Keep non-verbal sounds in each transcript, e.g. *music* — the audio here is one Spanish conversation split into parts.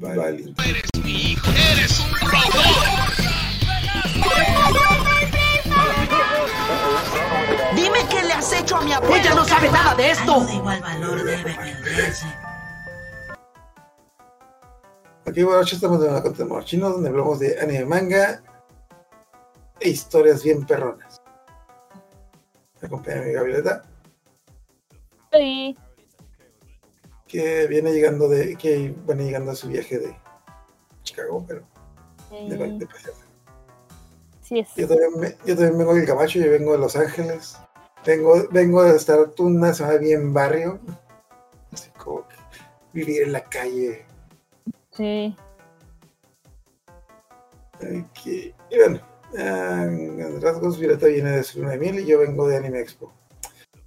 Vale. ¡Eres un robot! Dime qué le has hecho a mi abuela. Ella no sabe nada de esto. De igual valor debe bueno, estamos en la Contemos Chino, donde hablamos de anime manga e historias bien perronas. Me acompaña mi Gabrieleta, Sí. Que viene llegando de, que viene llegando a su viaje de Chicago, pero de, Sí, de pasear. sí es. Yo también, me- yo también vengo del Camacho, yo vengo de Los Ángeles. Vengo, vengo de estar una semana bien barrio. Así como que vivir en la calle. Sí. Aquí, y bueno, en rasgos, Violeta viene de su luna de miel y yo vengo de Anime Expo.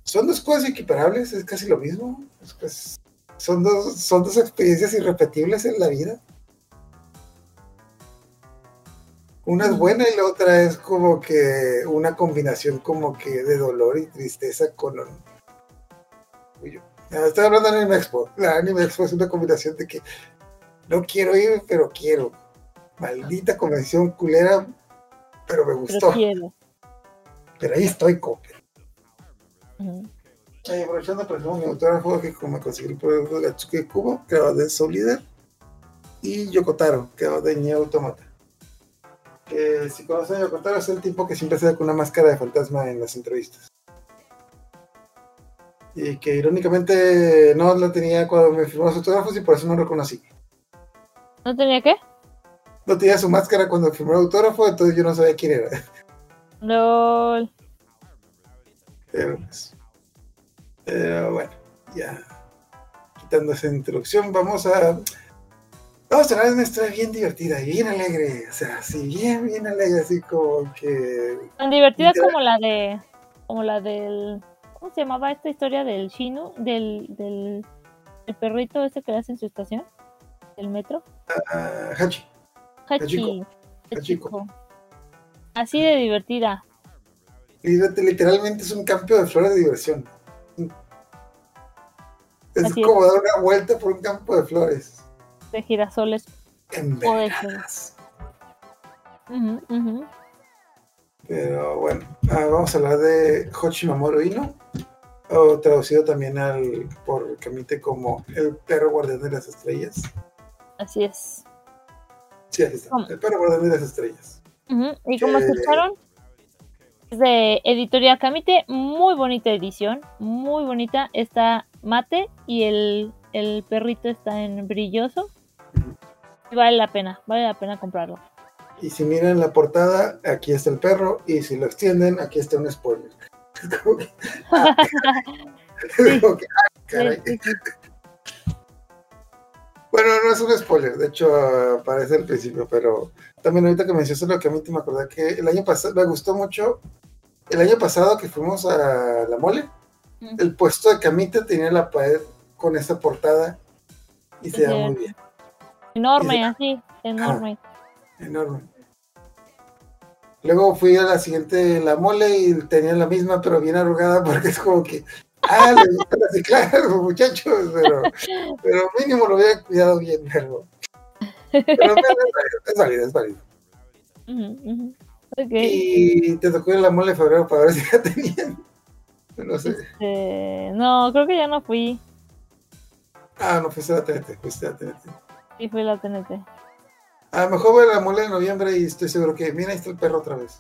Son dos cosas equiparables, es casi lo mismo. Es casi- son, dos, son dos experiencias irrepetibles en la vida. Una es buena y la otra es como que una combinación como que de dolor y tristeza con... Uy, Ah, Estoy hablando de Anime Expo. La Anime Expo es una combinación de que no quiero ir, pero quiero. Maldita convención culera, pero me gustó. Pero quiero. Pero ahí estoy, cope. Ujú. Ay, aprovechando, por ejemplo, mi autógrafo que como conseguí el producto de Gatsuki Kubo, creador de Soul Leader, y Yokotaro, creador de Nier Automata. Que si conocen a Yokotaro es el tipo que siempre sale con una máscara de fantasma en las entrevistas. Y que irónicamente no la tenía cuando me firmó los autógrafos y por eso no lo reconocí. ¿No tenía qué? No tenía su máscara cuando firmó el autógrafo, entonces yo no sabía quién era. LOL. Pero, pues, pero bueno, ya quitando esa introducción, vamos a vamos a hablar de una historia bien divertida y bien alegre, o sea, así bien, bien alegre, así como que Tan divertida como la de. Como la del. ¿Cómo se llamaba esta historia del Shinu? Del. del el perrito ese que le hace en su estación. Del metro. ah, Hachi. Hachi. Hachiko. Hachiko. Así de divertida. Literalmente es un campo de flores de diversión. Es Así es. como dar una vuelta por un campo de flores. De girasoles. Envenenadas. Ujú, ujú. Pero bueno, ah, vamos a hablar de Hoshimamoro Ino, o traducido también al, por Kamite como el perro guardián de las estrellas. Así es. Sí, así está, ¿Cómo? el perro guardián de las estrellas. Y como Eh, escucharon, es de Editorial Camite, muy bonita edición, muy bonita. Está mate y el, el perrito está en brilloso. Vale la pena, vale la pena comprarlo. Y si miran la portada, aquí está el perro, y si lo extienden, aquí está un spoiler. *laughs* Como que- *laughs* como que, ah, caray. Sí, sí, sí. *laughs* Bueno, no es un spoiler, de hecho ah, aparece al principio, pero también ahorita que mencionaste lo que a mí te me acordé que el año pasado me gustó mucho. El año pasado que fuimos a la mole. El puesto de Camita tenía la pared con esa portada y se veía muy bien, Enorme, así, enorme. enorme. Luego fui a la siguiente, la mole, y tenía la misma, pero bien arrugada, *laughs* porque es como que, ah, les gusta *laughs* reciclar, muchachos, pero, *laughs* pero mínimo lo hubiera cuidado bien, pero, pero es válido, es válido. Y te tocó ir a la mole de febrero para ver si ya tenían. *laughs* No sé. Este, no, creo que ya no fui. Ah, no fuiste a la TNT, fuiste a la TNT. Sí, fui a la TNT. A lo mejor voy a la mole de noviembre y estoy seguro que, mira, ahí está el perro otra vez.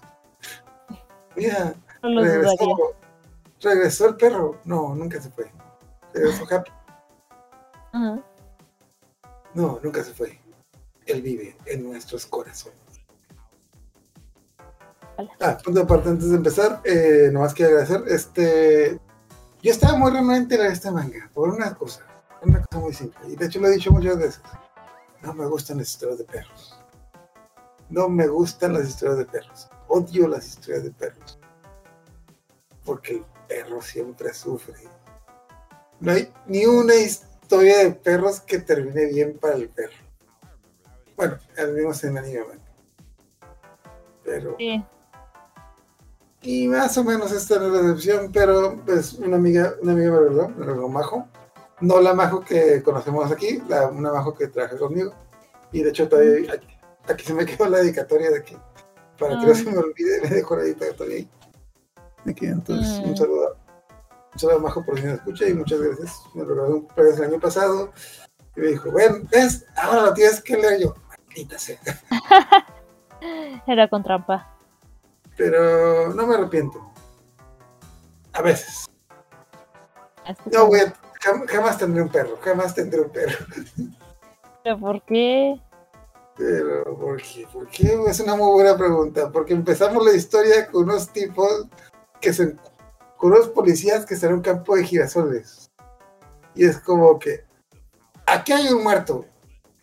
Mira, No regresó, regresó el perro. No, nunca se fue. Regresó Happy. No, nunca se fue. Él vive en nuestros corazones. Hola. Ah, punto aparte, antes de empezar, eh, nomás quiero agradecer. Este, yo estaba muy renuente a este manga por una cosa, una cosa muy simple. Y de hecho lo he dicho muchas veces. No me gustan las historias de perros. No me gustan las historias de perros. Odio las historias de perros. Porque el perro siempre sufre. No hay ni una historia de perros que termine bien para el perro. Bueno, al menos en anime. Pero. Sí. Y más o menos esta era la decepción, pero pues una amiga, una amiga me regaló, me regaló Majo. No la Majo que conocemos aquí, la, una Majo que trabaja conmigo. Y de hecho todavía aquí, aquí se me quedó la dedicatoria de que para que no Ah. se me olvide, me dejo la dedicatoria ahí. Aquí, entonces, Mm. un saludo. Un saludo a Majo por si me escucha y muchas gracias. Me regaló un el año pasado. Y me dijo, bueno, ¿ves? Ahora lo tienes que leer yo. Maldita sea. *laughs* Era con trampa. Pero no me arrepiento. A veces. No, güey, jam- jamás tendré un perro, jamás tendré un perro. ¿Pero por qué? Pero, ¿por qué? ¿Por qué? Es una muy buena pregunta. Porque empezamos la historia con unos tipos que se. con unos policías que están en un campo de girasoles. Y es como que. Aquí hay un muerto.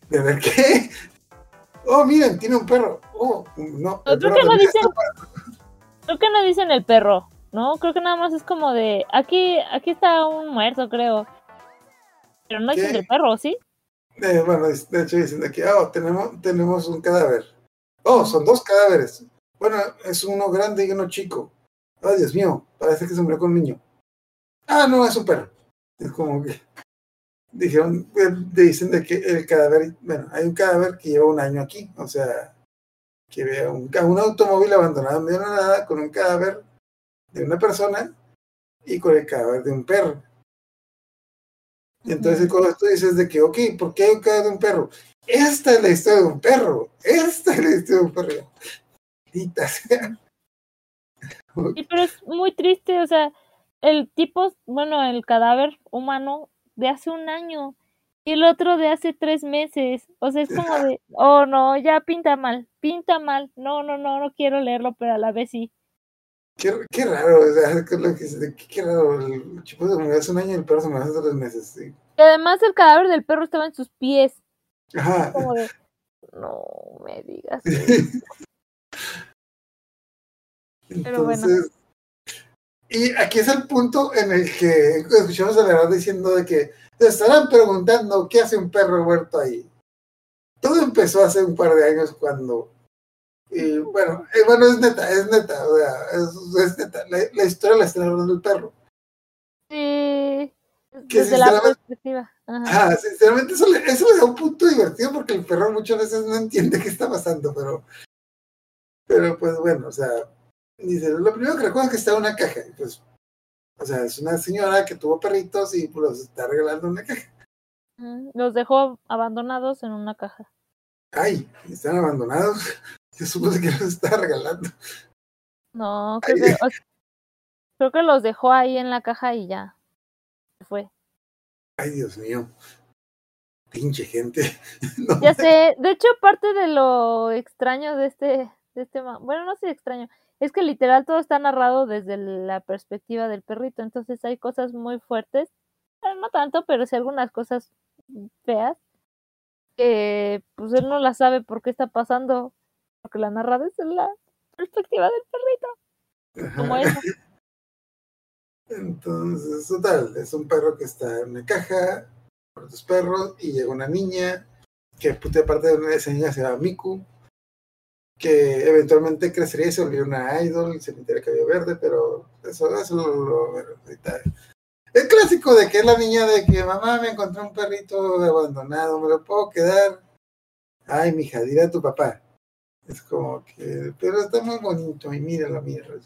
¿De ver qué? Oh, miren, tiene un perro. Oh, no. perro que no Creo que no dicen el perro, ¿no? Creo que nada más es como de. Aquí, aquí está un muerto, creo. Pero no dicen del perro, ¿sí? Eh, bueno, de hecho dicen aquí, oh, tenemos, tenemos un cadáver. Oh, son dos cadáveres. Bueno, es uno grande y uno chico. Oh, Dios mío, parece que se murió con un niño. Ah, no, es un perro. Es como que dijeron, eh, dicen de que el cadáver, bueno, hay un cadáver que lleva un año aquí, o sea, que vea un, un automóvil abandonado en medio de la nada con un cadáver de una persona y con el cadáver de un perro. Y entonces cuando tú dices de que, ok, ¿por qué hay un cadáver de un perro? Esta es la historia de un perro. Esta es la historia de un perro. Sea. Sí, pero es muy triste, o sea, el tipo, bueno, el cadáver humano de hace un año y el otro de hace tres meses. O sea, es como de, *laughs* oh no, ya pinta mal, pinta mal. No, no, no, no quiero leerlo, pero a la vez sí. Qué, qué raro, o sea, qué, qué, qué raro. El chico se murió hace un año y el perro se murió hace tres meses. Sí. Y además el cadáver del perro estaba en sus pies. Ajá. Como de, no me digas. eso". *laughs* Pero bueno. Y aquí es el punto en el que escuchamos a la verdad diciendo de que se estarán preguntando qué hace un perro muerto ahí. Todo empezó hace un par de años cuando, y bueno, eh, bueno, es neta, es neta, o sea, es, es neta, la, la historia la está narrando el perro. Sí, Que desde la perspectiva. Ajá. Ah, sinceramente eso le, eso le da un punto divertido porque el perro muchas veces no entiende qué está pasando, pero, pero pues bueno, o sea, dice, lo primero que recuerdo es que está en una caja, pues, o sea, es una señora que tuvo perritos y pues los está regalando en una caja. Ujú, Los dejó abandonados en una caja. Ay, están abandonados. *laughs* Yo supuse que los está regalando. No, creo que, o- creo que los dejó ahí en la caja y ya. Se fue. Ay, Dios mío. Pinche gente. *laughs* No, Ya sé, de hecho parte de lo extraño de este, de este, bueno, no sé extraño, es que literal todo está narrado desde la perspectiva del perrito, entonces hay cosas muy fuertes, no tanto, pero sí algunas cosas feas, que pues él no las sabe por qué está pasando, porque la narra desde la perspectiva del perrito, como eso. *laughs* Entonces, total, es un perro que está en una caja con otros perros y llega una niña que puta parte de una de esas niñas se llama Miku que eventualmente crecería y se volvería una idol se pintaría el cabello verde, pero eso, eso lo, lo- ahorita. El clásico de que es la niña de que mamá me encontré un perrito abandonado, me lo puedo quedar. Ay, mija, dile a tu papá. Es como que, pero está muy bonito y míralo, míralo.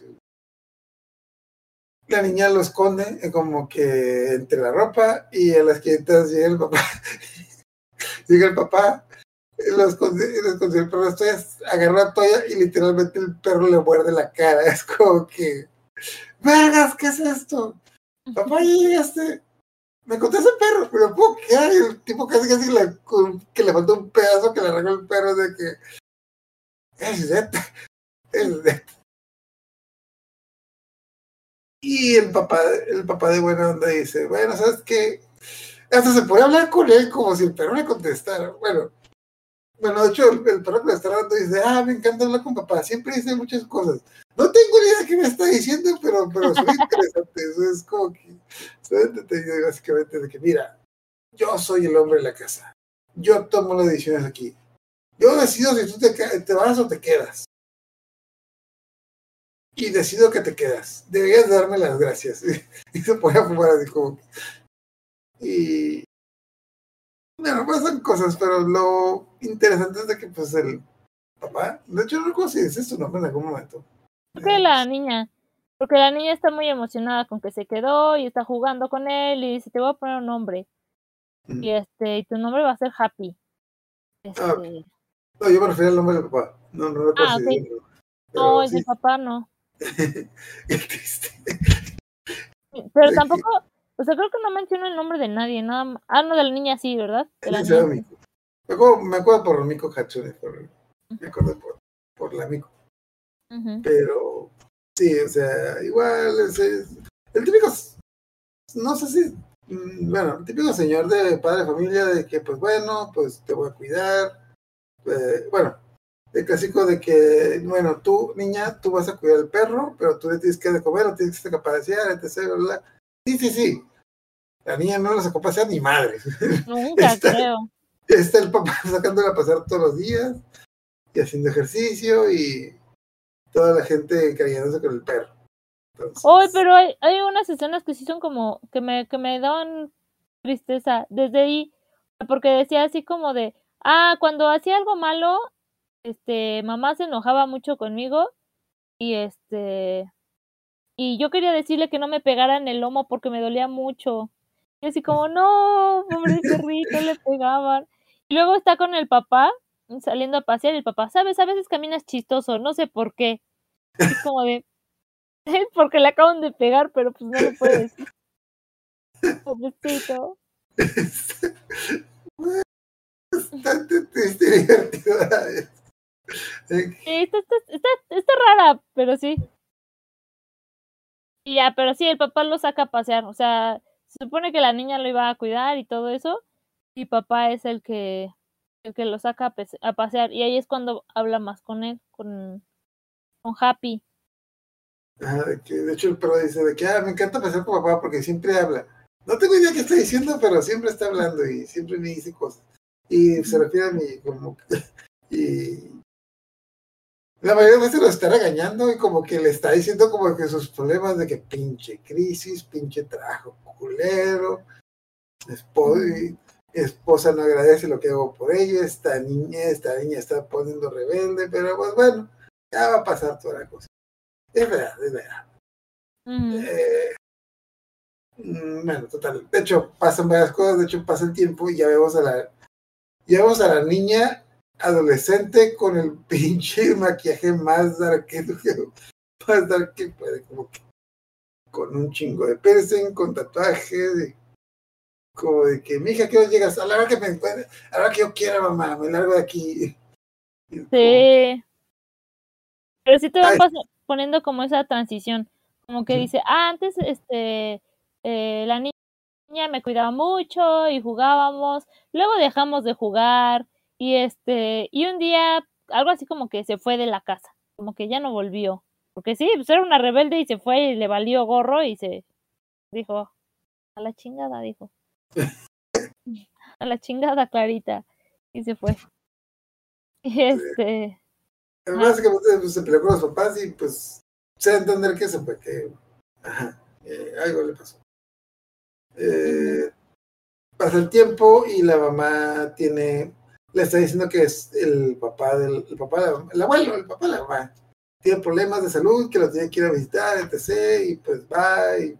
La niña lo esconde como que entre la ropa y a las quietas llega el papá. *laughs* llega el papá, eh, lo esconde, lo esconde el perro, agarra la toalla y literalmente el perro le muerde la cara. *laughs* Es como que, vergas, ¿qué es esto? Papá, ya llegaste. Me encontré ese perro, pero ¿puedo quedar? El tipo casi casi le, que le faltó un pedazo que le arrancó el perro de que es neta, es neta. Y el papá, el papá de buena onda dice, bueno, ¿sabes qué? Hasta se puede hablar con él como si el perro le contestara. Bueno, bueno, de hecho, el, el perro que le está hablando dice, ah, me encanta hablar con papá, siempre dice muchas cosas. No tengo ni idea de qué me está diciendo, pero, pero suena interesante. *laughs* Eso es como que, básicamente, de que, mira, yo soy el hombre de la casa. Yo tomo las decisiones aquí. Yo decido si tú te, vas o te quedas. Y decido que te quedas. Deberías darme las gracias. *laughs* Y se a fumar así como. Y. Bueno, pasan cosas, pero lo interesante es de que pues el papá, de hecho no recuerdo si dice su nombre en algún momento. Creo que la niña, porque la niña está muy emocionada con que se quedó y está jugando con él y dice, te voy a poner un nombre. Ujú. Y este, y tu nombre va a ser Happy. Este, Ah, No, yo me refería al nombre del papá. No, no recuerdo Ah, si ok. dice, no, sí, el papá no. *laughs* qué triste. Pero tampoco, o sea, creo que no menciona el nombre de nadie, nada más. Ah, no, de la niña sí, ¿verdad? De la niña. Me acuerdo, me acuerdo por Miko Hatsune, por, me acuerdo por, por la Miko. Pero sí, o sea, igual es, es- el típico, no sé si, mm, bueno, el típico señor de padre de familia de que, pues bueno, pues te voy a cuidar. eh, bueno, el clásico de que, bueno, tú, niña, tú vas a cuidar al perro, pero tú le tienes que de comer, lo tienes que capacitar, etc. bla, bla. Sí, sí, sí. La niña no lo sacó a pasear ni madre. Nunca *laughs* Está- creo. Está el papá *laughs* sacándola a pasar todos los días y haciendo ejercicio y toda la gente cariñándose con el perro. Entonces, Hoy, pero hay, hay unas escenas que sí son como que me, que me daban tristeza desde ahí, porque decía así como de, ah, cuando hacía algo malo, este, mamá se enojaba mucho conmigo y este, y yo quería decirle que no me pegara en el lomo porque me dolía mucho. Y así como, no, pobre perrito, le pegaban. Y luego está con el papá saliendo a pasear el papá, sabes, a veces caminas chistoso, no sé por qué. Y como de, es porque le acaban de pegar, pero pues no lo puede decir. Pobrecito. bastante triste Sí, está, está, está, está rara, pero sí. Y ya, pero sí, el papá lo saca a pasear. O sea, se supone que la niña lo iba a cuidar y todo eso. Y papá es el que, el que lo saca a, pase- a pasear. Y ahí es cuando habla más con él, con, con Happy. ajá, de, hecho, el perro dice de que ah, me encanta pasear con papá porque siempre habla. No tengo idea qué está diciendo, pero siempre está hablando y siempre me dice cosas. Y se refiere a mí como *laughs* y la mayoría de veces lo está regañando y como que le está diciendo como que sus problemas de que pinche crisis, pinche trabajo culero, esposa, esposa no agradece lo que hago por ella, esta niña, esta niña está poniendo rebelde, pero pues bueno, ya va a pasar toda la cosa. Es verdad, es verdad. Eh, mm, bueno, total. De hecho, pasan varias cosas, de hecho pasa el tiempo y ya vemos a la, ya vemos a la niña adolescente con el *laughs* pinche maquillaje más dark que, más dark que puede, como que con un chingo de piercing, con tatuajes, y como de que, mija, ¿qué hora llegas? A la hora que me encuentre, a la hora que yo quiera, mamá, me largo de aquí. *laughs* Como- Sí. Pero sí te van poniendo como esa transición. Como que dice, ah, antes este eh, la ni- niña me cuidaba mucho y jugábamos, luego dejamos de jugar y este y un día algo así como que se fue de la casa, como que ya no volvió. Porque sí, pues era una rebelde y se fue y le valió gorro y se dijo, a la chingada, dijo. *laughs* a la chingada, Clarita. Y se fue. *laughs* Y este, Básicamente pues, se peleó con los papás y pues se da a entender que se fue, que ajá, eh, algo le pasó. Eh, pasa el tiempo y la mamá tiene, le está diciendo que es el papá del, el papá, el abuelo, el papá de la mamá. Tiene problemas de salud, que lo tiene que ir a visitar, etc. Y pues va y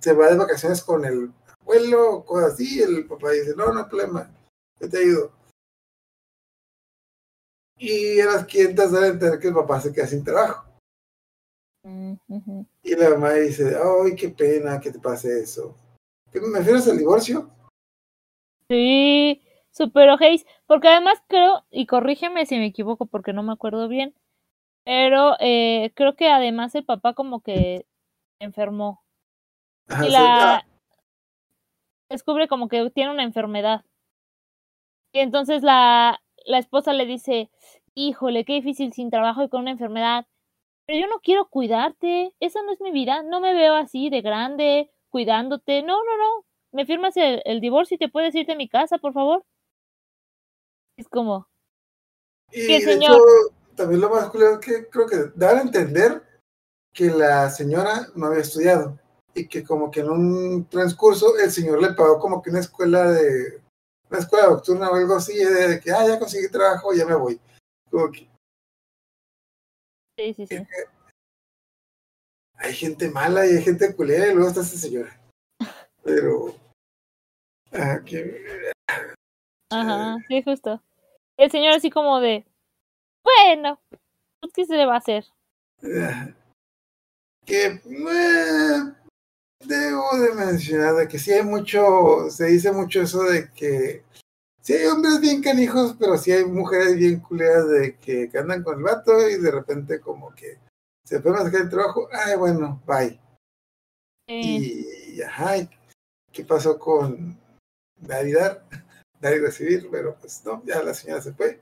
se va de vacaciones con el abuelo, cosas así. el papá dice, no, no hay problema, yo te ayudo. Y a las 500 dan a entender que el papá se queda sin trabajo. Y la mamá dice, ay, qué pena que te pase eso. ¿Qué me refieres al divorcio? Sí, super ojéis, porque además creo, y corrígeme si me equivoco porque no me acuerdo bien, pero eh, creo que además el papá como que enfermó Ajá, y la ah, descubre como que tiene una enfermedad. Y entonces la, la esposa le dice, híjole, qué difícil sin trabajo y con una enfermedad. Pero yo no quiero cuidarte, esa no es mi vida, no me veo así de grande, cuidándote, no, no, no, me firmas el, el divorcio y te puedes irte a mi casa, por favor. Es como, y sí, de señor. hecho, también lo más culero es que creo que dan a entender que la señora no había estudiado y que como que en un transcurso el señor le pagó como que una escuela de una escuela nocturna o algo así, de que, ah, ya conseguí trabajo, ya me voy. Como que Sí, sí, sí. hay gente mala y hay gente culera y luego está esta señora. Pero, ah, que- Ajá, sí, justo. El señor así como de, bueno, pues, ¿qué se le va a hacer? *laughs* que eh, debo de mencionar de que sí hay mucho, se dice mucho eso de que sí hay hombres bien canijos, pero sí hay mujeres bien culeras de que, que andan con el vato y de repente como que se pueden sacar el trabajo, ay bueno, bye. Eh, Y, ajá, ¿y ¿qué pasó con Navidad? Dar y recibir, pero pues no, ya la señora se fue.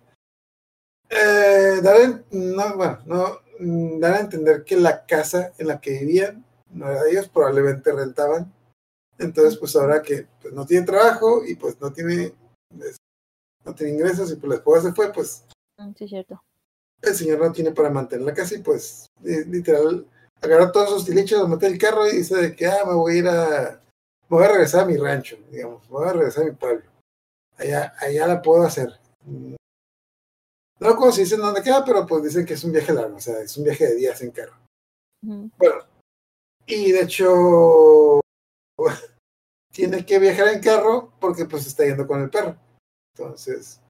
Eh, dar, no, bueno, no, mm, dar a entender que la casa en la que vivían no era de ellos, probablemente rentaban. Entonces, pues ahora que pues, no tiene trabajo y pues no tiene, no tiene ingresos y pues la esposa se fue, pues mm, sí, cierto. el señor no tiene para mantener la casa y pues li- literal agarra todos sus tilichos, los mete el carro y dice de que ah, me voy a ir a me voy a regresar a mi rancho, digamos, me voy a regresar a mi pueblo. Allá, allá la puedo hacer. No recuerdo si dicen dónde queda, pero pues dicen que es un viaje largo, o sea, es un viaje de días en carro. Bueno, y de hecho *laughs* tiene que viajar en carro porque pues está yendo con el perro. Entonces,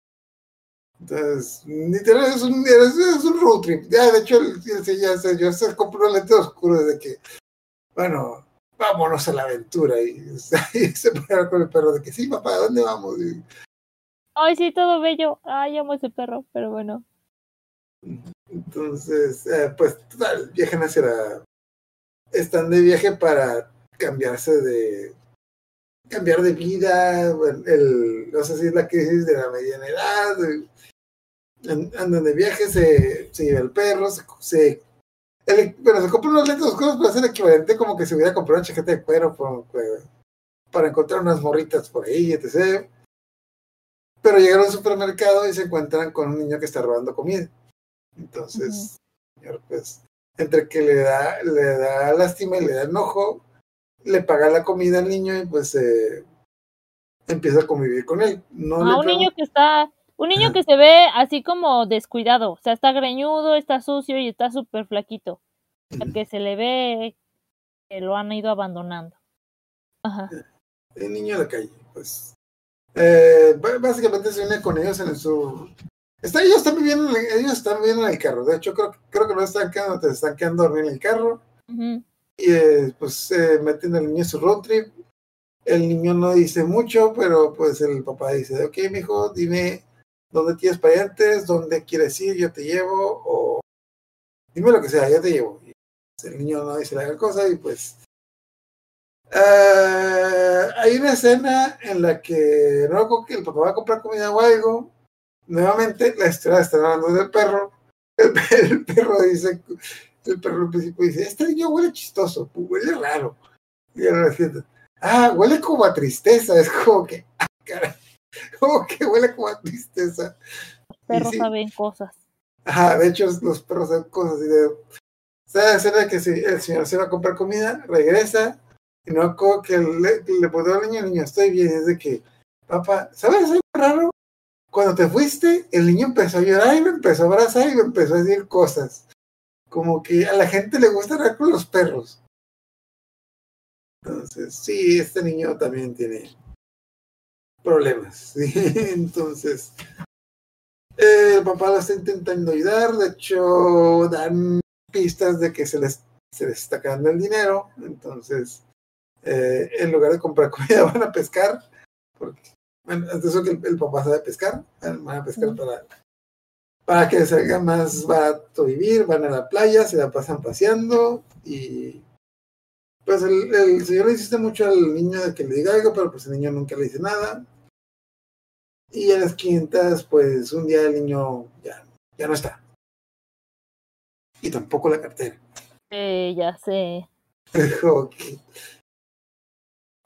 entonces, literal es un, es, es un road trip. Ya, de hecho, el- el- ya se, yo se compró un lente oscuro de que, bueno, vámonos a la aventura. Y, *laughs* y se pone con el perro de que, sí, papá, ¿a dónde vamos? Y, Ay, sí, todo bello. Ay, amo ese perro, pero bueno. Entonces, eh, pues, total, viajan hacia la... Están de viaje para cambiarse de... Cambiar de vida, bueno, el, no sé si es la crisis de la mediana edad, eh, an- andan de viaje, se, se lleva el perro, se, se el- pero se compra unos lentes oscuros para hacer equivalente como que se hubiera comprado una chaqueta de cuero por- para encontrar unas morritas por ahí, etc. Pero llegaron al supermercado y se encuentran con un niño que está robando comida. Entonces, señor, pues, entre que le da, le da lástima y le da enojo, le paga la comida al niño y pues eh, empieza a convivir con él. No le un niño que está, un niño Ajá. que se ve así como descuidado, o sea, está greñudo, está sucio y está súper flaquito. O sea, Ujú. que se le ve que lo han ido abandonando. Ajá. el niño de la calle, pues. Eh, básicamente se une con ellos en su. Está, ellos están viviendo, en el- ellos están viviendo en el carro. De hecho, creo, creo que no están quedando, te están quedando a dormir en el carro. Y eh, pues se meten al niño en su road trip. El niño no dice mucho, pero pues el papá dice, ok, mijo, dime dónde tienes parientes, dónde quieres ir, yo te llevo, o dime lo que sea, yo te llevo. Y pues, el niño no dice la gran cosa y pues... eh, hay una escena en la que no que el papá va a comprar comida o algo. Nuevamente la historia está hablando del *laughs* perro. El, perro dice, el perro al principio dice, este niño huele chistoso, huele raro. Y ahora gente, ah, huele como a tristeza, *laughs* es como que, ah, caray, *laughs* como que huele como a tristeza. Los perros sí. saben cosas. Ajá, de hecho los perros hacen cosas así de... ¿Sabes la escena que si el señor se va a comprar comida, regresa, y no como que le, le pone al niño, el niño, estoy bien, es de que, papá, ¿sabes algo raro? Cuando te fuiste, el niño empezó a llorar y me empezó a abrazar y me empezó a decir cosas. Como que a la gente le gusta hablar con los perros. Entonces, sí, este niño también tiene problemas. *laughs* ¿sí? Entonces, eh, el papá lo está intentando ayudar. De hecho, dan pistas de que se les, se les está quedando el dinero. Entonces, eh, en lugar de comprar *laughs* comida, van a pescar. Porque, bueno, es eso que el, el papá sabe pescar. Van a pescar para, para que salga más barato vivir. Van a la playa, se la pasan paseando y pues el, el señor le insiste mucho al niño de que le diga algo, pero pues el niño nunca le dice nada. Y a las quintas, pues un día el niño ya, ya no está. Y tampoco la cartera. Eh, ya sé. Como que,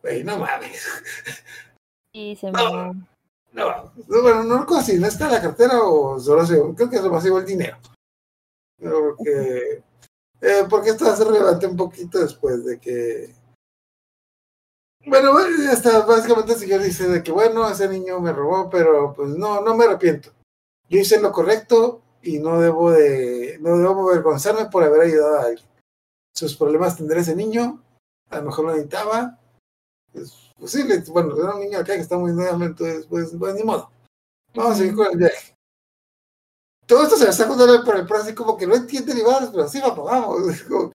Güey, no mames. Sí, se me... No, no, bueno, no si no está la cartera o solo se, creo que se llevó el dinero. Porque, eh, porque esto ser relevante un poquito después de que Bueno, hasta básicamente el señor dice de que bueno, ese niño me robó, pero pues no, no me arrepiento. Yo hice lo correcto y no debo de, no debo avergonzarme por haber ayudado a alguien. Sus problemas tendrá ese niño, a lo mejor lo necesitaba. Pues, pues sí, bueno, era un niño acá que está muy nuevamente, pues, pues ni modo. Vamos a seguir con el viaje. Todo esto se me está contando por el pro, así como que no entiende ni más, pero sí, vamos. *laughs* Como,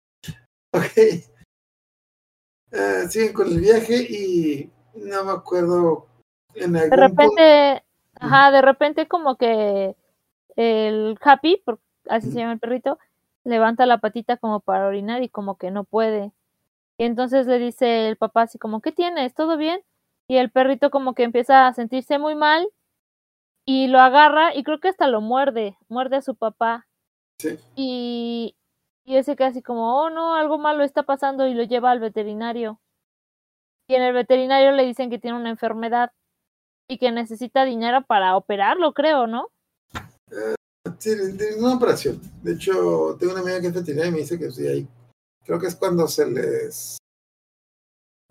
ok. Eh, siguen con el viaje y no me acuerdo en algún De punto- repente, ajá, de repente como que el Happy, por- así se llama el perrito, levanta la patita como para orinar y como que no puede. Y entonces le dice el papá así como, ¿qué tienes? ¿Todo bien? Y el perrito como que empieza a sentirse muy mal y lo agarra y creo que hasta lo muerde, muerde a su papá. Sí. Y, y ese queda así como, oh no, algo malo está pasando y lo lleva al veterinario. Y en el veterinario le dicen que tiene una enfermedad y que necesita dinero para operarlo, creo, ¿no? Sí, de- de una operación. De hecho, tengo una amiga que es veterinaria y me dice que sí, ahí. Creo que es cuando se les.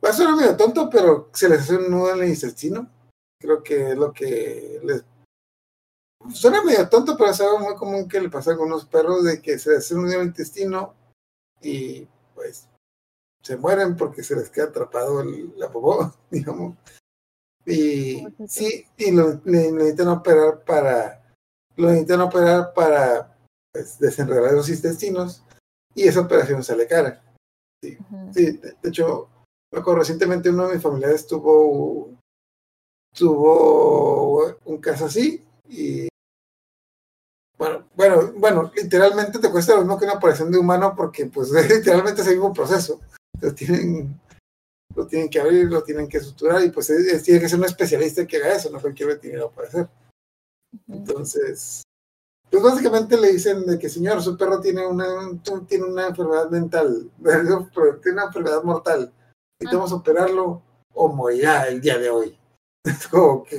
Va a sonar medio tonto, pero se les hace un nudo en el intestino. Creo que es lo que les. Suena medio tonto, pero es algo muy común que le pasa a algunos perros de que se les hace un intestino y pues se mueren porque se les queda atrapado el- la popó, *laughs* digamos. Y sí, y lo, le necesitan operar para lo necesitan operar para pues, desenredar los intestinos y esa operación sale cara. Ujú. Sí, de, de hecho, recientemente uno de mis familiares tuvo, tuvo un caso así y bueno, bueno, bueno, literalmente te cuesta lo mismo que una operación de humano porque pues *laughs* literalmente es el mismo proceso. Lo tienen, lo tienen que abrir, lo tienen que suturar y pues es- es- tiene que ser un especialista que haga eso, no cualquier veterinario puede hacer. Entonces, pues básicamente le dicen de que señor, su perro tiene una, tiene una enfermedad mental, *laughs* tiene una enfermedad mortal. Necesitamos operarlo o morirá el día de hoy. *laughs* Es como que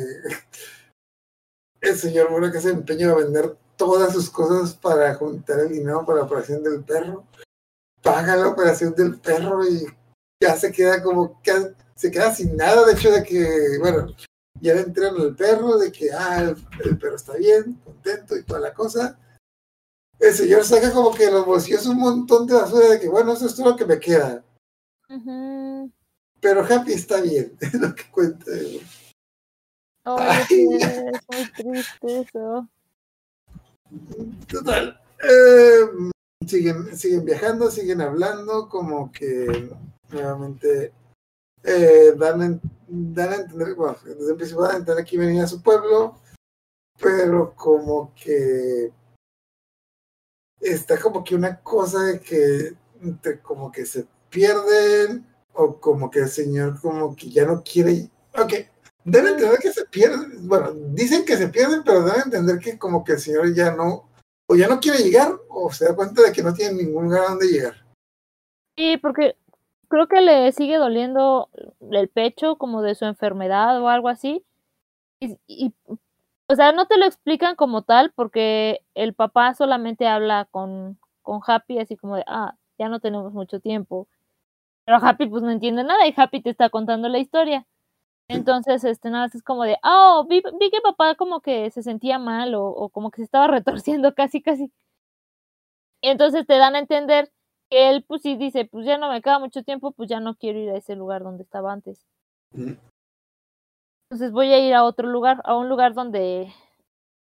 el señor Mura que se empeña a vender todas sus cosas para juntar el dinero para la operación del perro. Paga la operación del perro y ya se queda como que se queda sin nada, de hecho de que, bueno, ya le entrenan al perro de que ah, el, el perro está bien, contento y toda la cosa. El señor saca como que los bolsillos un montón de basura de que bueno, eso es todo lo que me queda. Pero Happy está bien, *laughs* es lo que cuenta. Oye, Ay. es muy triste eso. Total. eh, siguen, siguen viajando, siguen hablando, como que nuevamente eh, dan, dan a entender, bueno, desde el principio dan a entender que iban a su pueblo, pero como que está como que una cosa de que como que se pierden o como que el señor como que ya no quiere ok deben entender que se pierden bueno dicen que se pierden pero deben entender que como que el señor ya no o ya no quiere llegar o se da cuenta de que no tiene ningún lugar a donde llegar Sí, porque creo que le sigue doliendo el pecho como de su enfermedad o algo así. Y, o sea, no te lo explican como tal porque el papá solamente habla con, con Happy así como de, ah, ya no tenemos mucho tiempo. Pero Happy pues no entiende nada y Happy te está contando la historia. Entonces, este, nada, más es como de, oh, vi, vi que papá como que se sentía mal o, o como que se estaba *laughs* retorciendo casi, casi. Y entonces te dan a entender que él pues sí dice, pues ya no me queda mucho tiempo, pues ya no quiero ir a ese lugar donde estaba antes. Entonces voy a ir a otro lugar, a un lugar donde,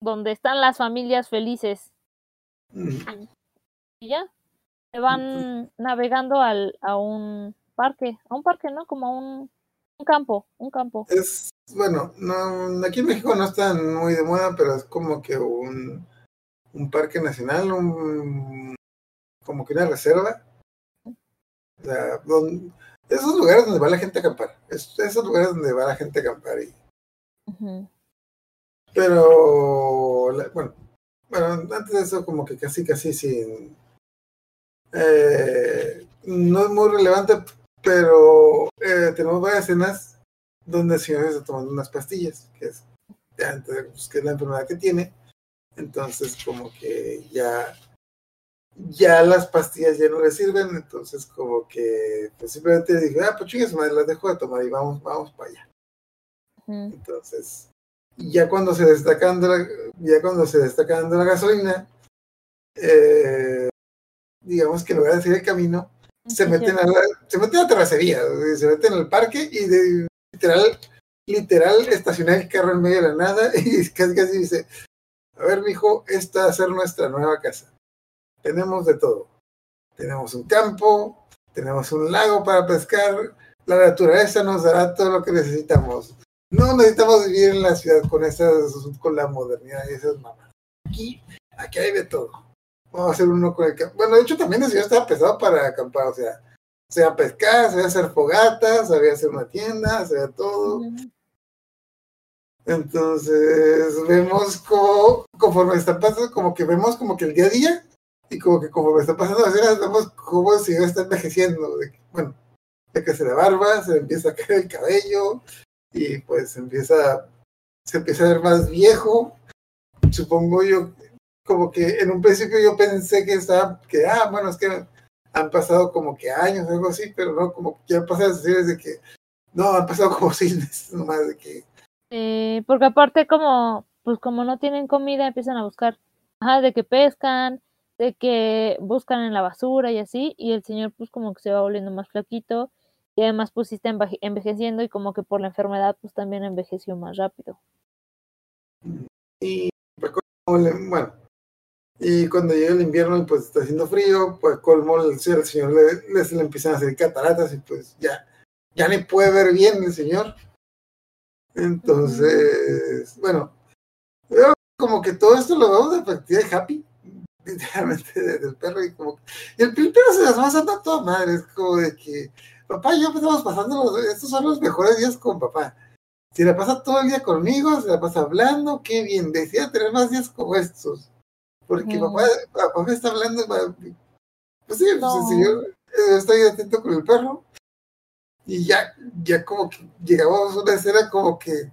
donde están las familias felices. Mm, Y ya, se van navegando al, a un parque, a un parque, ¿no? Como a un, un campo, un campo. es bueno no aquí en México no están muy de moda pero es como que un un parque nacional un como que una reserva o sea, don- esos lugares donde va la gente a acampar es- esos lugares donde va la gente a acampar y pero la- bueno bueno antes de eso como que casi casi sin eh, no es muy relevante pero eh, tenemos varias escenas donde el señor está tomando unas pastillas que es entendemos que es la enfermedad que tiene. Entonces como que ya ya las pastillas ya no le sirven, entonces como que pues simplemente dije, ah, pues chingas, madre, las dejo de tomar y vamos, vamos para allá. Entonces, ya cuando se destacan de la, ya cuando se destacan de la gasolina, eh, digamos que en lugar de seguir el camino, se meten a la, se meten a terracería, se meten al parque y de, literal, literal estacionar el carro en medio de la nada *laughs* y casi casi dice, a ver mijo, esta va a ser nuestra nueva casa. Tenemos de todo. Tenemos un campo, tenemos un lago para pescar, la naturaleza nos dará todo lo que necesitamos. No necesitamos vivir en la ciudad con esas, con la modernidad y esas mamás. Aquí, aquí hay de todo. Vamos a hacer uno con el campo. Bueno, de hecho también el señor estaba pesado para acampar, o sea, sea pescar, sabía hacer fogatas, sabía hacer una tienda, sabía todo. Entonces vemos como conforme está pasando, como que vemos como que el día a día y como que conforme está pasando las vemos cómo el señor está envejeciendo. de que, bueno, de que se la barba, se empieza a caer el cabello y pues empieza, se empieza a ver más viejo. Supongo yo, como que en un principio yo pensé que estaba, que ah, bueno, es que han pasado como que años o algo así, pero no, como que ya pasan las series de que, no, han pasado como *laughs* seis meses nomás de que Eh, porque aparte como, pues como no tienen comida, empiezan a buscar, ajá, de que pescan, de que buscan en la basura y así, y el señor pues como que se va volviendo más flaquito, y además pues sí está enveje- envejeciendo y como que por la enfermedad pues también envejeció más rápido. Y le- bueno, y cuando llega el invierno y pues está haciendo frío, pues colmo el, el señor le, le- se le empiezan a hacer cataratas y pues ya, ya ni puede ver bien el señor. Entonces, bueno, veo como que todo esto lo vemos de perspectiva de Happy, *laughs* literalmente de- del perro y como y el perro se las va pasando a toda madre, es como de que papá y yo estamos pasando los, estos son los mejores días con papá. Si la pasa todo el día conmigo, se la pasa hablando, qué bien, decía tener más días como estos. Porque papá, papá me está hablando, pues sí, pues No. el señor, eh, estoy atento con el perro. Y ya, ya como que llegamos a una escena como que,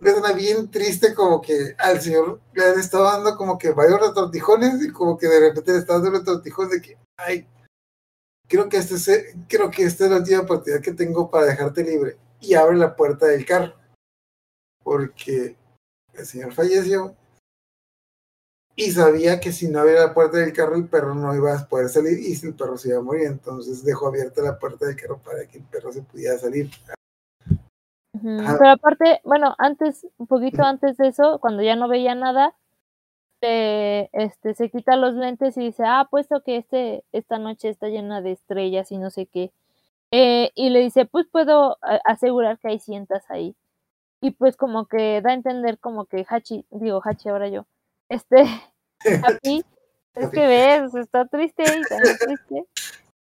una escena bien triste, como que al señor le han estado dando como que varios retortijones y como que de repente le está dando un retortijón de que, ay, creo que este es, creo que esta es la última oportunidad que tengo para dejarte libre. Y abre la puerta del carro. Porque el señor falleció y sabía que si no abría la puerta del carro el perro no iba a poder salir y si el perro se iba a morir. Entonces dejó abierta la puerta del carro para que el perro se pudiera salir. Pero aparte, bueno, antes, un poquito antes de eso, cuando ya no veía nada, eh, este, se quita los lentes y dice, ah, puesto que este, esta noche está llena de estrellas y no sé qué. Eh, y le dice, pues puedo asegurar que hay cientas ahí. Y pues como que da a entender como que Hachi, digo Hachi ahora yo, este, *laughs* Happy, es que ves, está triste y también triste.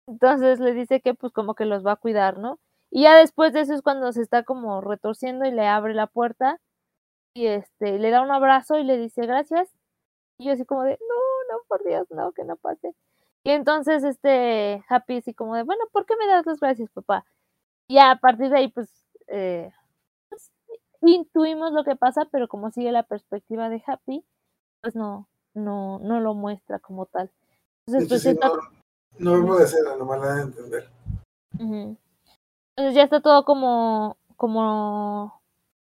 Entonces le dice que pues como que los va a cuidar, ¿no? Y ya después de eso es cuando se está como retorciendo y le abre la puerta y este le da un abrazo y le dice gracias. Y yo así como de, no, no, por Dios, no, que no pase. Y entonces este Happy así como de, bueno, ¿por qué me das las gracias, papá? Y a partir de ahí pues, eh, pues, intuimos lo que pasa, pero como sigue la perspectiva de Happy, pues no, no, no lo muestra como tal. Entonces pues sí, está no, no vemos de escena, nomás la de entender. Entonces ya está todo como, como,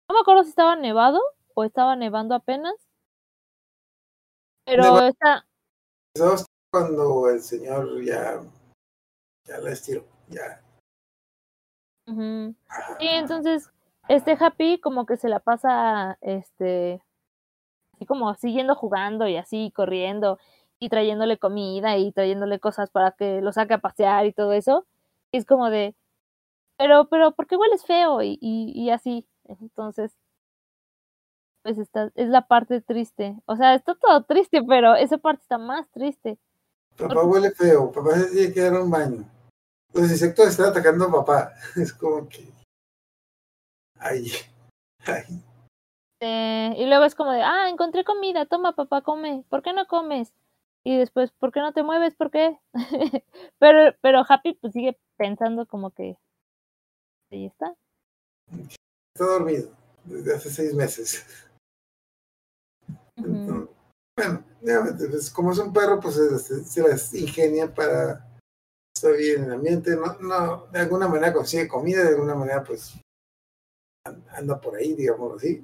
no me acuerdo si estaba nevado o estaba nevando apenas. Pero está, Eso cuando el señor ya, ya la estiró, ya. ujú. sí, entonces este Happy como que se la pasa, este, así como siguiendo jugando y así corriendo y trayéndole comida y trayéndole cosas para que lo saque a pasear y todo eso. Y es como de, pero, pero, ¿por qué hueles feo? Y, y, y así. Entonces, pues está, es la parte triste. O sea, está todo triste, pero esa parte está más triste. Papá huele feo, papá se tiene que dar un baño. Los insectos están atacando a papá. *laughs* Es como que. Ay, ay. Eh, y luego es como de, ah, encontré comida, toma papá, come, ¿por qué no comes? Y después, ¿por qué no te mueves? ¿Por qué? *laughs* pero, pero Happy pues sigue pensando como que ahí está. Está dormido desde hace seis meses. *clears throat* Entonces, bueno, como es un perro, pues se, se las ingenia para estar bien en el ambiente, no, no, de alguna manera consigue comida, de alguna manera pues an- anda por ahí, digamos así.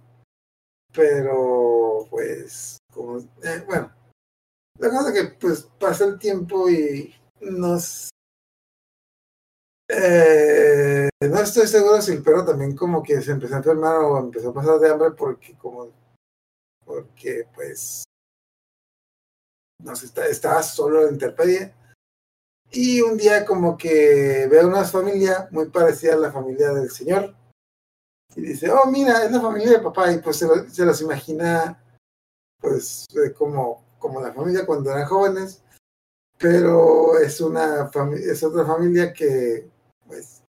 Pero pues, como, eh, bueno, la cosa es que pues pasa el tiempo y nos... Eh, no estoy seguro si el perro también como que se empezó a enfermar o empezó a pasar de hambre porque como porque pues no sé, está, estaba solo en la intemperie y un día como que ve a una familia muy parecida a la familia del señor y dice, oh mira, es la familia de papá y pues se, lo- se los imagina pues eh, como, como la familia cuando eran jóvenes, pero es una es otra familia que pues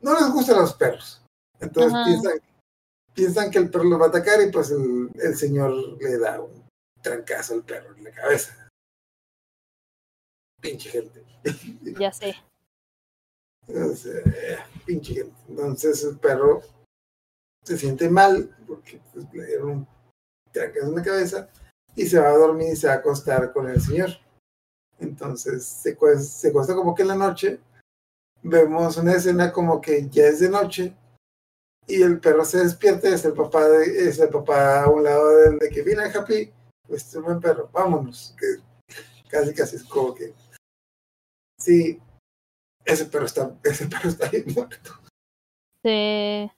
no les gustan los perros. Entonces Ajá. piensan, piensan que el perro los va a atacar y pues el, el señor le da un trancazo al perro en la cabeza. Pinche gente. Ya sé. Entonces, eh, pinche gente. Entonces el perro se siente mal porque pues, le dieron un en la cabeza y se va a dormir y se va a acostar con el señor. Entonces se, cues- se acuesta como que en la noche. Vemos una escena como que ya es de noche y el perro se despierta es el papá, de, es el papá a un lado de que viene Happy, pues este buen perro, vámonos. Casi casi es como que sí, ese perro está, *laughs* ese perro está bien muerto. Se-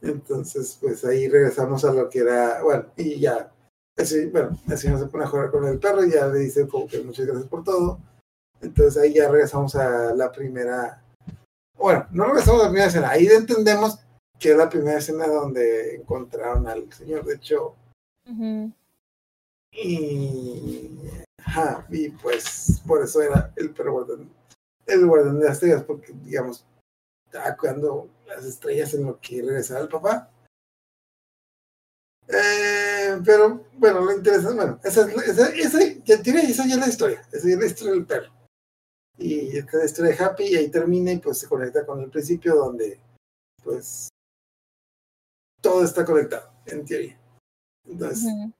Entonces, pues ahí regresamos a lo que era, bueno, y ya, así, bueno, el señor se pone a jugar con el perro y ya le dice como que muchas gracias por todo. Entonces ahí ya regresamos a la primera, bueno, no regresamos a la primera escena, ahí entendemos que es la primera escena donde encontraron al señor, de hecho, Ujú. y, ajá, y pues por eso era el perro guardián, el guardián de las estrellas, porque digamos, estaba cuidando las estrellas en lo que regresaba el papá. Eh, pero bueno, lo interesante, bueno, esa esa, esa, ya, tiene- esa ya es la historia, esa ya es la historia del perro. Y esta es la historia de Happy y ahí termina y pues se conecta con el principio donde pues todo está conectado, en teoría. Entonces, Ujú.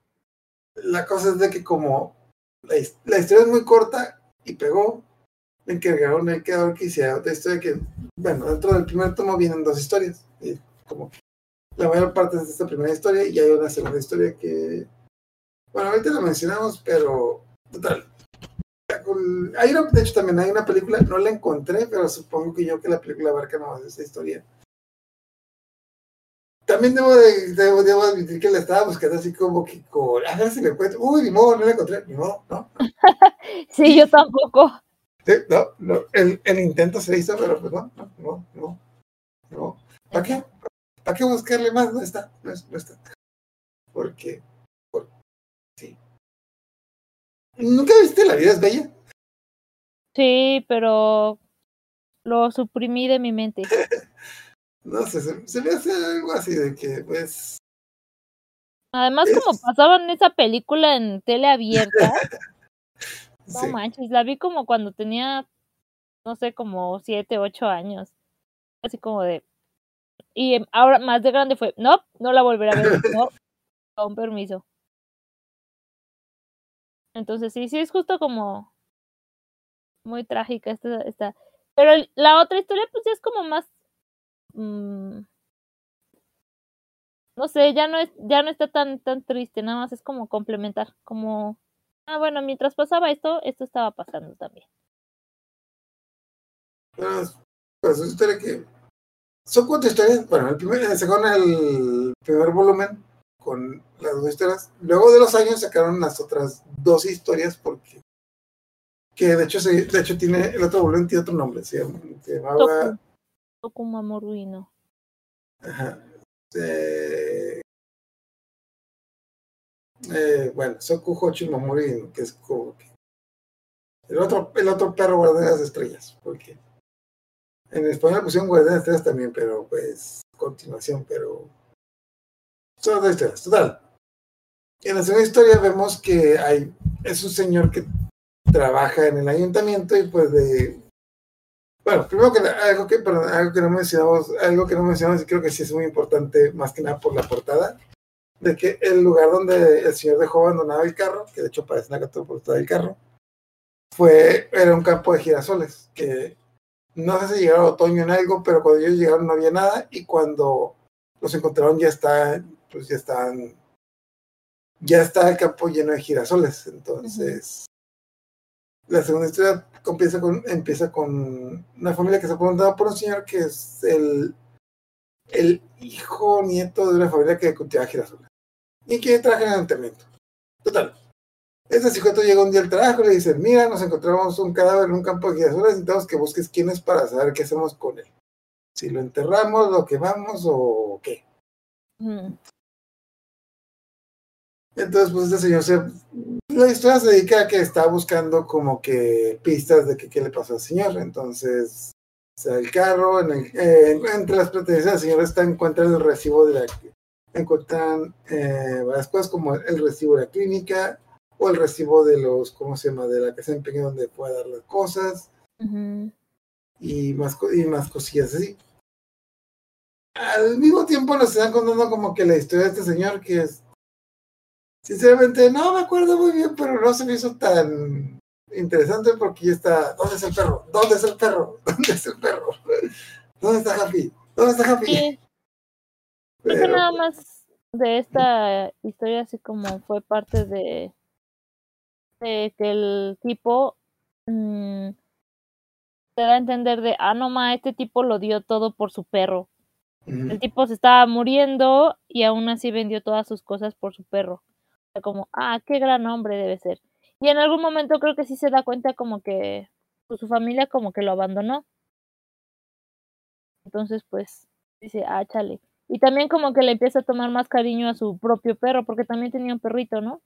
la cosa es de que como la, la historia es muy corta y pegó, encargaron el creador que hiciera otra historia que, bueno, dentro del primer tomo vienen dos historias. Y como la mayor parte es de esta primera historia y hay una segunda historia que, bueno, ahorita la mencionamos, pero total. Hay una, de hecho, también hay una película, no la encontré, pero supongo que yo que la película abarca nomás esa historia. También debo, de, admitir que la estaba buscando así como que con, a ver si la encuentro. Uy, ni modo, no la encontré, ni modo, ¿no? *laughs* Sí, yo tampoco. No, no, el, el intento se hizo, pero pues no, no, no, no. ¿Para qué? ¿Para qué buscarle más? No está, no, es- no está. Porque, por, sí. ¿Nunca viste La vida es bella? Sí, pero lo suprimí de mi mente. *laughs* No sé, se, se me hace algo así de que, pues, Además, Es- como pasaban esa película en tele abierta, *laughs* no sí. manches, la vi como cuando tenía, no sé, como siete, ocho años. Así como de... Y em, ahora más de grande fue, no, no la volveré a ver, *laughs* no, con permiso. Entonces sí, sí es justo como muy trágica esta, esta. Pero la otra historia pues ya es como más mm, no sé, ya no es, ya no está tan, tan triste, nada más es como complementar, como ah bueno, mientras pasaba esto, esto estaba pasando también. Pues, historia que. Son cuatro historias. Bueno, el primer, sacaron el primer volumen con las dos historias. Luego de los años sacaron las otras dos historias porque. Que de hecho, se, de hecho tiene, el otro volumen tiene otro nombre. Se, llama- se llamaba. Toku, Toku Mamoruino. Ajá. Eh, eh, bueno, Soku Hochi Mamori, que es como que el otro, el otro perro guardián de las estrellas, porque en español pusieron guardián de las estrellas también, pero pues continuación, pero son dos historias, total. En la segunda historia vemos que hay, es un señor que trabaja en el ayuntamiento y pues de bueno, primero que algo que, perdón, algo que no mencionamos, algo que no mencionamos y creo que sí es muy importante, más que nada por la portada. De que el lugar donde el señor dejó abandonado el carro, que de hecho parece una catapulta del carro, fue, era un campo de girasoles, que no sé si llegaron otoño en algo, pero cuando ellos llegaron no había nada, y cuando los encontraron ya está, pues ya están, ya está el campo lleno de girasoles, entonces la segunda historia empieza con, empieza con una familia que se ha preguntado por un señor que es el, el hijo nieto de una familia que cultiva girasoles y que trabaja en el ayuntamiento. Total. Este sujeto llega un día al trabajo y le dice, mira, nos encontramos un cadáver en un campo de girasoles, necesitamos que busques quién es para saber qué hacemos con él. Si lo enterramos, lo quemamos o qué. Mm. Entonces, pues este señor se... La historia se dedica a que está buscando como que pistas de que qué le pasó al señor. Entonces, o sea, el carro, en el, eh, entre las pertenencias del señor está, encuentran el recibo de la... Encuentran eh, varias cosas como el recibo de la clínica o el recibo de los, ¿cómo se llama? De la casa de empeño donde puede dar las cosas y más, y más cosillas así. Al mismo tiempo nos están contando como que la historia de este señor que es, sinceramente, no me acuerdo muy bien, pero no se me hizo tan interesante porque ya está, ¿dónde es el perro? ¿Dónde es el perro? *laughs* ¿Dónde es el perro? ¿Dónde está Happy? ¿Dónde está Happy? Sí, Pero, nada más de esta historia así como fue parte de, de que el tipo mm, te da a entender de, ah, no ma, este tipo lo dio todo por su perro. El tipo se estaba muriendo y aún así vendió todas sus cosas por su perro. O sea, como, ah, qué gran hombre debe ser. Y en algún momento creo que sí se da cuenta como que pues, su familia como que lo abandonó. Entonces, pues, dice, ah, chale. Y también como que le empieza a tomar más cariño a su propio perro, porque también tenía un perrito, ¿no?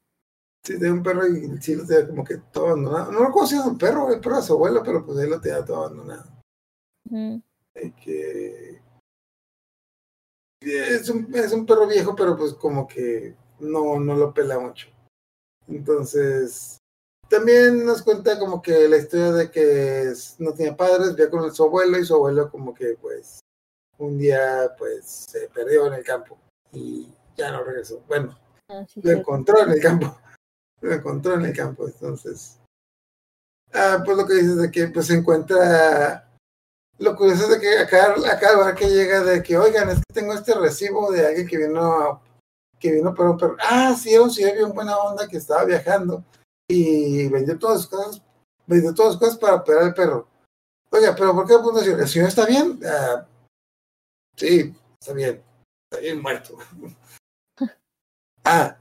Sí, tenía un perro y sí lo tenía como que todo abandonado. No recuerdo si era un perro, el perro de su abuelo, pero pues él lo tenía todo abandonado. Que es un, es un perro viejo, pero pues como que no, no lo pela mucho. Entonces, también nos cuenta como que la historia de que no tenía padres, vivía con su abuelo y su abuelo como que pues un día pues se perdió en el campo y ya no regresó. Bueno, Ah, sí, lo encontró en el campo. *laughs* Lo encontró en el campo, entonces. Ah, pues lo que dices de que pues se encuentra. Lo curioso es de que acá, acá lugar que llega de que, oigan, es que tengo este recibo de alguien que vino a- que vino para un perro. Ah, sí, era un señor bien buena onda que estaba viajando y vendió todas sus cosas, vendió todas sus cosas para operar al perro. Oiga, pero ¿por qué el señor? ¿El señor está bien? Ah, sí, está bien. Está bien muerto. *laughs* Ah,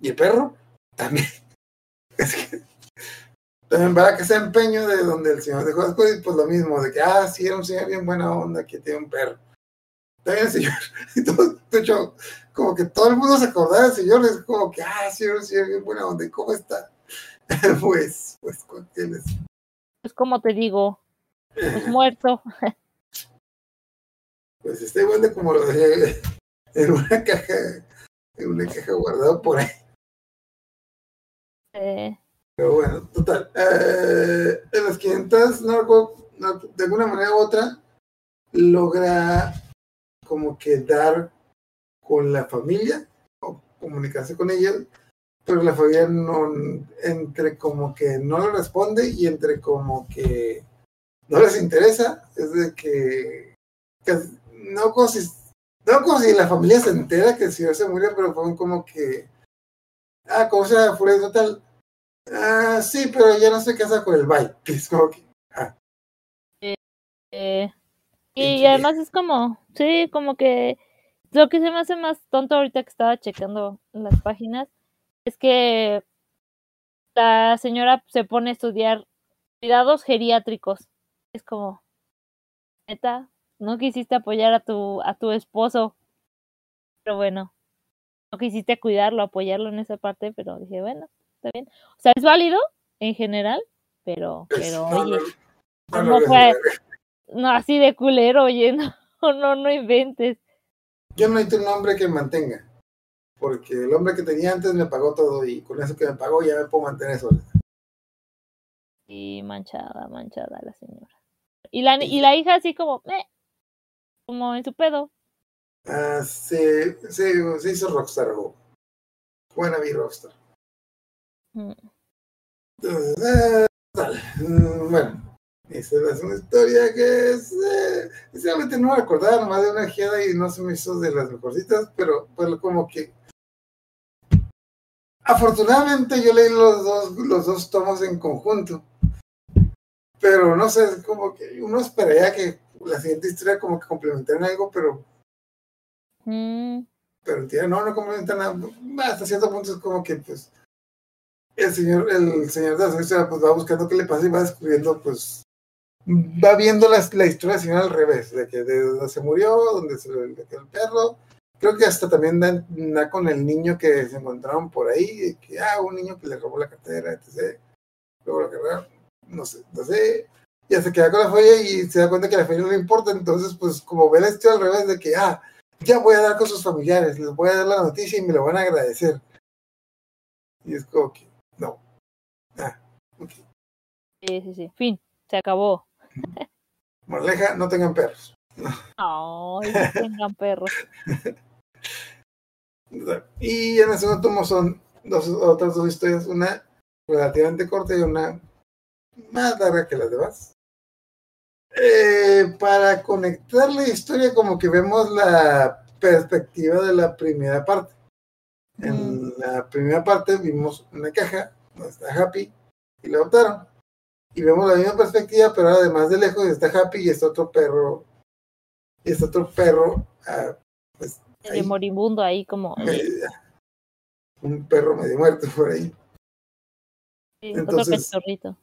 ¿y el perro? También. *laughs* Es que también para que sea empeño de donde el señor dejó las cosas, pues lo mismo, de que, ah, sí, era un señor bien buena onda que tiene un perro. También el señor, *laughs* y todo, de hecho, como que todo el mundo se acordaba del señor, es como que, ah, sí, era un señor bien buena onda, ¿y cómo está? pues, pues, que les- Pues como te digo, pues muerto. Pues está igual de como lo *laughs* dejé en una caja, en una caja guardado por ahí. Eh, Pero bueno, total. Eh, en las 500, no recuerdo, no, de alguna manera u otra, logra como que dar con la familia o comunicarse con ella, pero la familia no, entre como que no le responde y entre como que no les interesa, es de que, que no como si, no como si la familia se entera que el señor se murió, pero fue como que, ah, como sea, fue total, Ah, sí, pero ya no se casa con el bye. Que es como que. Ah, eh, y Entiendo. además es como, sí, como que lo que se me hace más tonto ahorita que estaba checando las páginas es que la señora se pone a estudiar cuidados geriátricos. Es como, neta, no quisiste apoyar a tu, a tu esposo, pero bueno, no quisiste cuidarlo, apoyarlo en esa parte, pero dije, bueno, está bien. O sea, es válido en general, pero, pero no, oye, no, fue- no, no así de culero, oye, *laughs* no, no, no inventes. Yo no necesito un hombre que me mantenga. Porque el hombre que tenía antes me pagó todo y con eso que me pagó ya me puedo mantener sola. Y manchada, manchada la señora. Y la, y la hija así como, eh, como en su pedo. Ah, se, se, se hizo rockstar. o- Wannabe Rockstar. Mm. Entonces, eh, tal. Mm, bueno, esa es una historia que es, eh, sinceramente no me acordaba nomás de una geada y no se me hizo de las mejorcitas, pero pues como que afortunadamente yo leí los dos, los dos tomos en conjunto. Pero no sé, es como que uno esperaría que la siguiente historia como que complementaran algo, pero Mm, pero entiendo, no, no complementa nada. Hasta cierto punto es como que, pues, el señor, el señor de la historia, pues va buscando qué le pasa y va descubriendo, pues, va viendo la, la historia del señor al revés, de que de donde se murió, donde se le le quedó el perro. Creo que hasta también da, da con el niño que se encontraron por ahí, que, ah, un niño que le robó la cartera, etc. Luego la carrera, no sé, no sé. Ya se queda con la folla y se da cuenta que la folla no le importa, entonces, pues, como ve historia al revés, de que, ah, ya voy a dar con sus familiares, les voy a dar la noticia y me lo van a agradecer. Y es como que, no. Ah, ok. sí, sí, sí. Fin, se acabó. Moraleja, no tengan perros. Ay, que tengan perros. *laughs* Y en el segundo tomo son dos, otras dos historias, una relativamente corta y una más larga que las demás. Eh, para conectar la historia, como que vemos la perspectiva de la primera parte. En la primera parte vimos una caja donde está Happy y la adoptaron. Y vemos la misma perspectiva, pero además de lejos está Happy y está otro perro. Y está otro perro, ah, pues ahí, moribundo ahí como... *laughs* un perro medio muerto por ahí. sí, otro entonces- cachorrito.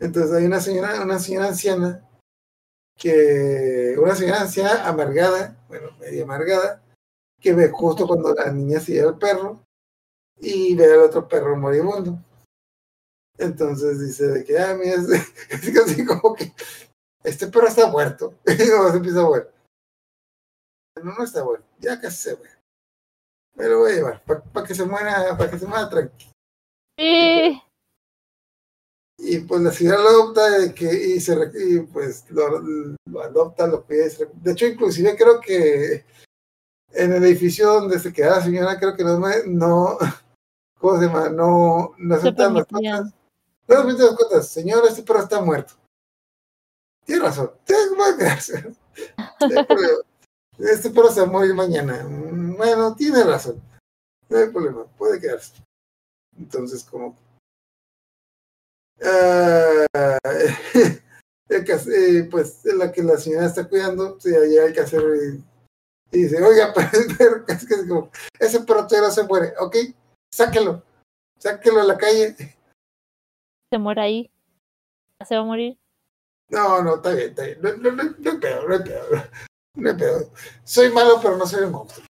Entonces hay una señora, una señora anciana que, una señora anciana amargada, bueno, medio amargada, que ve justo cuando la niña se el perro y ve al otro perro moribundo. Entonces dice de que, ah, mira, es, *laughs* es casi como que este perro está muerto. *laughs* Y luego se empieza a ver. No, no está bueno, ya casi se ve. Me lo voy a llevar, para que se muera, para que se muera tranquilo. Sí, Y pues la señora lo adopta de que, y, se, y pues lo, lo adopta, lo y re- De hecho, inclusive creo que en el edificio donde se queda la señora, creo que no, no *laughs* ¿cómo se llama? No, no aceptan las cuotas. No aceptan las cuotas. Señor, este perro está muerto. Tiene razón. *laughs* Tiene que quedarse. Este perro se va a morir mañana. Bueno, tiene razón. No hay problema. Puede quedarse. Entonces, como *laughs* El cas- eh, pues la que la señora está cuidando, se llega el casero y, y dice, oiga, *laughs* pero el perro, es que es como, ese perro todavía no se muere, ok, sáquelo, sáquelo a la calle. se muere ahí. Se va a morir. No, no, está bien, está bien, no, no, no, no hay pedo, no hay pedo, no hay pedo. Soy malo, pero no soy un monstruo.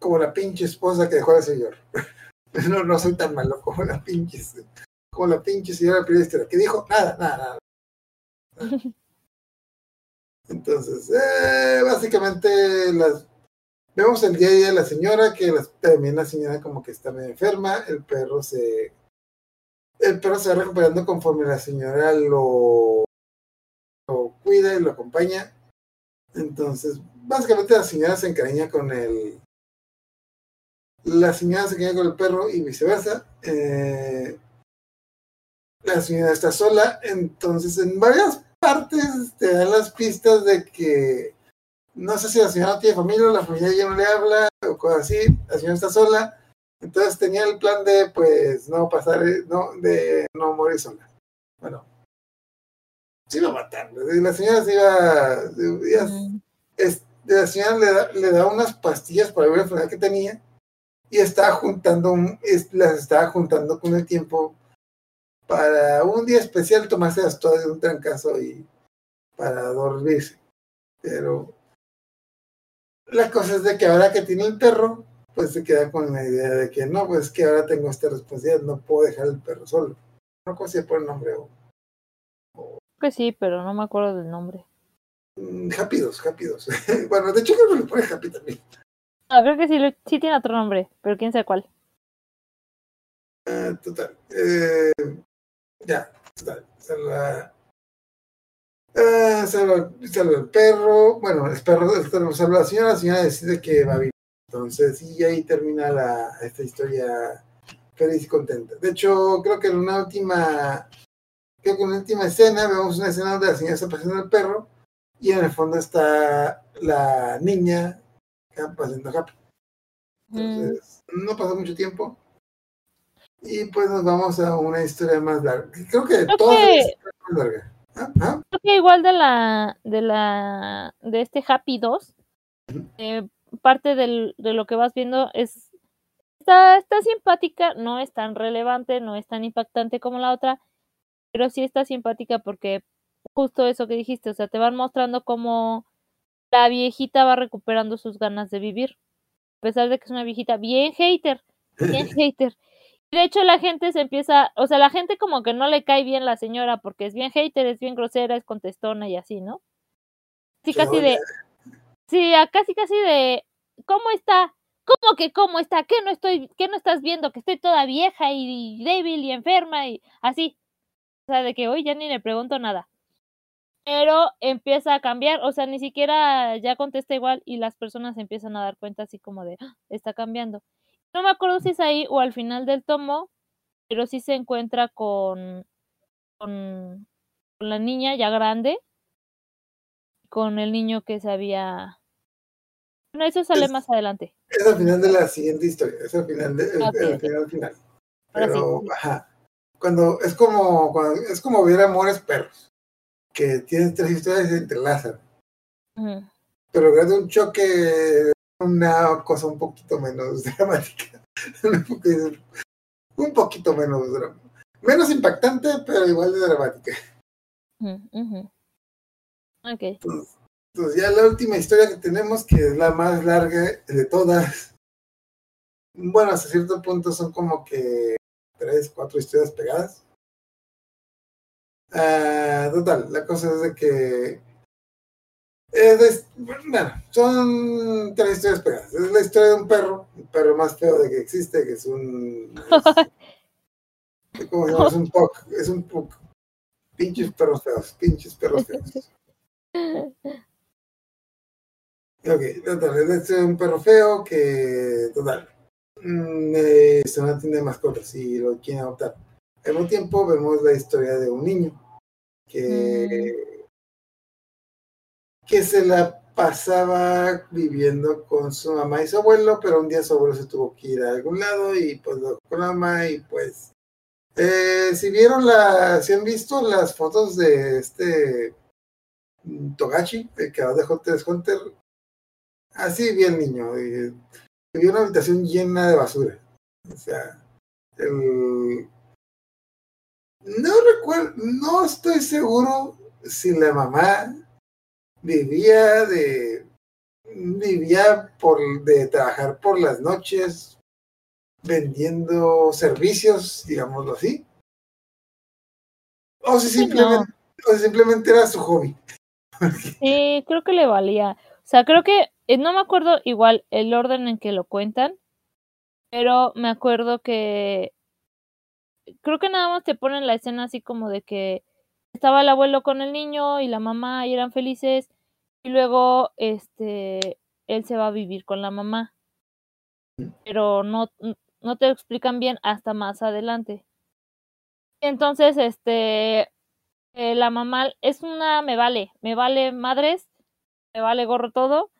Como la pinche esposa que dejó al señor. *laughs* No, no soy tan malo como la pinche, como la pinche señora periodista que dijo nada, nada, nada. *laughs* Entonces, eh, básicamente las vemos el día a día de la señora, que las- también la señora como que está medio enferma, el perro se el perro se va recuperando conforme la señora lo, lo cuida y lo acompaña. Entonces, básicamente la señora se encariña con el la señora se encariña con el perro y viceversa. Eh, la señora está sola, entonces en varias partes te dan las pistas de que no sé si la señora no tiene familia, la familia ya no le habla o cosas así, la señora está sola, entonces tenía el plan de pues no pasar, no, de no morir sola. Bueno, se iba a matar, la señora se iba, iba- es- la señora le da, le da unas pastillas para una enfermedad que tenía y estaba juntando, un- es- las estaba juntando con el tiempo para un día especial tomarse las todas de un trancazo y para dormirse. Pero la cosa es de que ahora que tiene el perro, pues se queda con la idea de que no, pues que ahora tengo esta responsabilidad, no puedo dejar el perro solo. No consigo por el nombre o que sí, pero no me acuerdo del nombre. mm, Happy-Dos, Happy-Dos. *laughs* bueno, de hecho creo que le pone Happy también. Ah, creo que sí, lo- sí tiene otro nombre, pero quién sabe cuál. Ah, total. Eh, ya. Salva, salva, salva el perro. Bueno, el perro, salva la señora. La señora decide que va a vivir Entonces, y ahí termina la, esta historia feliz y contenta. De hecho, creo que en una última, creo que en una última escena vemos una escena donde la señora está pasando el perro y en el fondo está la niña pasando happy. Entonces, no pasa mucho tiempo. Y pues nos vamos a una historia más larga. Creo que Creo toda que- es más larga. ¿Ah? ¿Ah? Creo que igual de la de la de este Happy 2 Ujú. eh, parte del, de lo que vas viendo es está, está simpática, no es tan relevante, no es tan impactante como la otra, pero sí está simpática porque justo eso que dijiste, o sea, te van mostrando cómo la viejita va recuperando sus ganas de vivir, a pesar de que es una viejita bien hater, bien *laughs* hater. De hecho la gente se empieza, o sea, la gente como que no le cae bien la señora porque es bien hater, es bien grosera, es contestona y así, ¿no? Sí, casi de, sí, a casi casi de, ¿cómo está? ¿Cómo que cómo está? ¿Qué no estoy, qué no estás viendo? Que estoy toda vieja y, y débil y enferma y así. O sea, de que hoy ya ni le pregunto nada. Pero empieza a cambiar, o sea, ni siquiera ya contesta igual y las personas empiezan a dar cuenta así como de, "Ah, está cambiando. No me acuerdo si es ahí o al final del tomo, pero sí se encuentra con, con, con la niña ya grande, con el niño que se había... Bueno, eso sale Es- más adelante. Es al final de la siguiente historia, es al final, de, el- Ok, el ok. final final. Ahora sí. Pero, ajá, cuando es como, cuando, es como ver amores perros, que tienes tres historias y se entrelazan, pero grande un choque, una cosa un poquito menos *laughs* dramática, un poquito- menos drama, menos impactante, pero igual de dramática. Ujú, ujú. Ok. Entonces, entonces ya la última historia que tenemos, que es la más larga de todas, bueno, hasta cierto punto son como que tres, cuatro historias pegadas. Ah, total, la cosa es de que es de- bueno, son tres historias pegadas. Es la historia de un perro, el perro más feo de que existe, que es un *laughs* es- ¿cómo se llama? Es un puck, es un puck. Pinches perros feos, pinches perros feos. Ok, total, es este un perro feo que, total, mm, eh, se mantiene de mascotas y lo quiere adoptar. Al mismo tiempo vemos la historia de un niño que, que se la pasaba viviendo con su mamá y su abuelo, pero un día su abuelo se tuvo que ir a algún lado y pues lo con la mamá y pues eh, si vieron la, si han visto las fotos de este Togashi, el creador de Hunter x Hunter, así vi el niño, y, una habitación llena de basura. O sea, el, no recuerdo, no estoy seguro si la mamá vivía de vivía por de trabajar por las noches vendiendo servicios, digámoslo así. O si no. simplemente, o si simplemente era su hobby. Sí, creo que le valía. O sea, creo que eh, no me acuerdo igual el orden en que lo cuentan, pero me acuerdo que creo que nada más te ponen la escena así como de que estaba el abuelo con el niño y la mamá y eran felices y luego este él se va a vivir con la mamá. Pero no no te explican bien hasta más adelante. Entonces, este eh, la mamá es una me vale, me vale madres, me vale gorro todo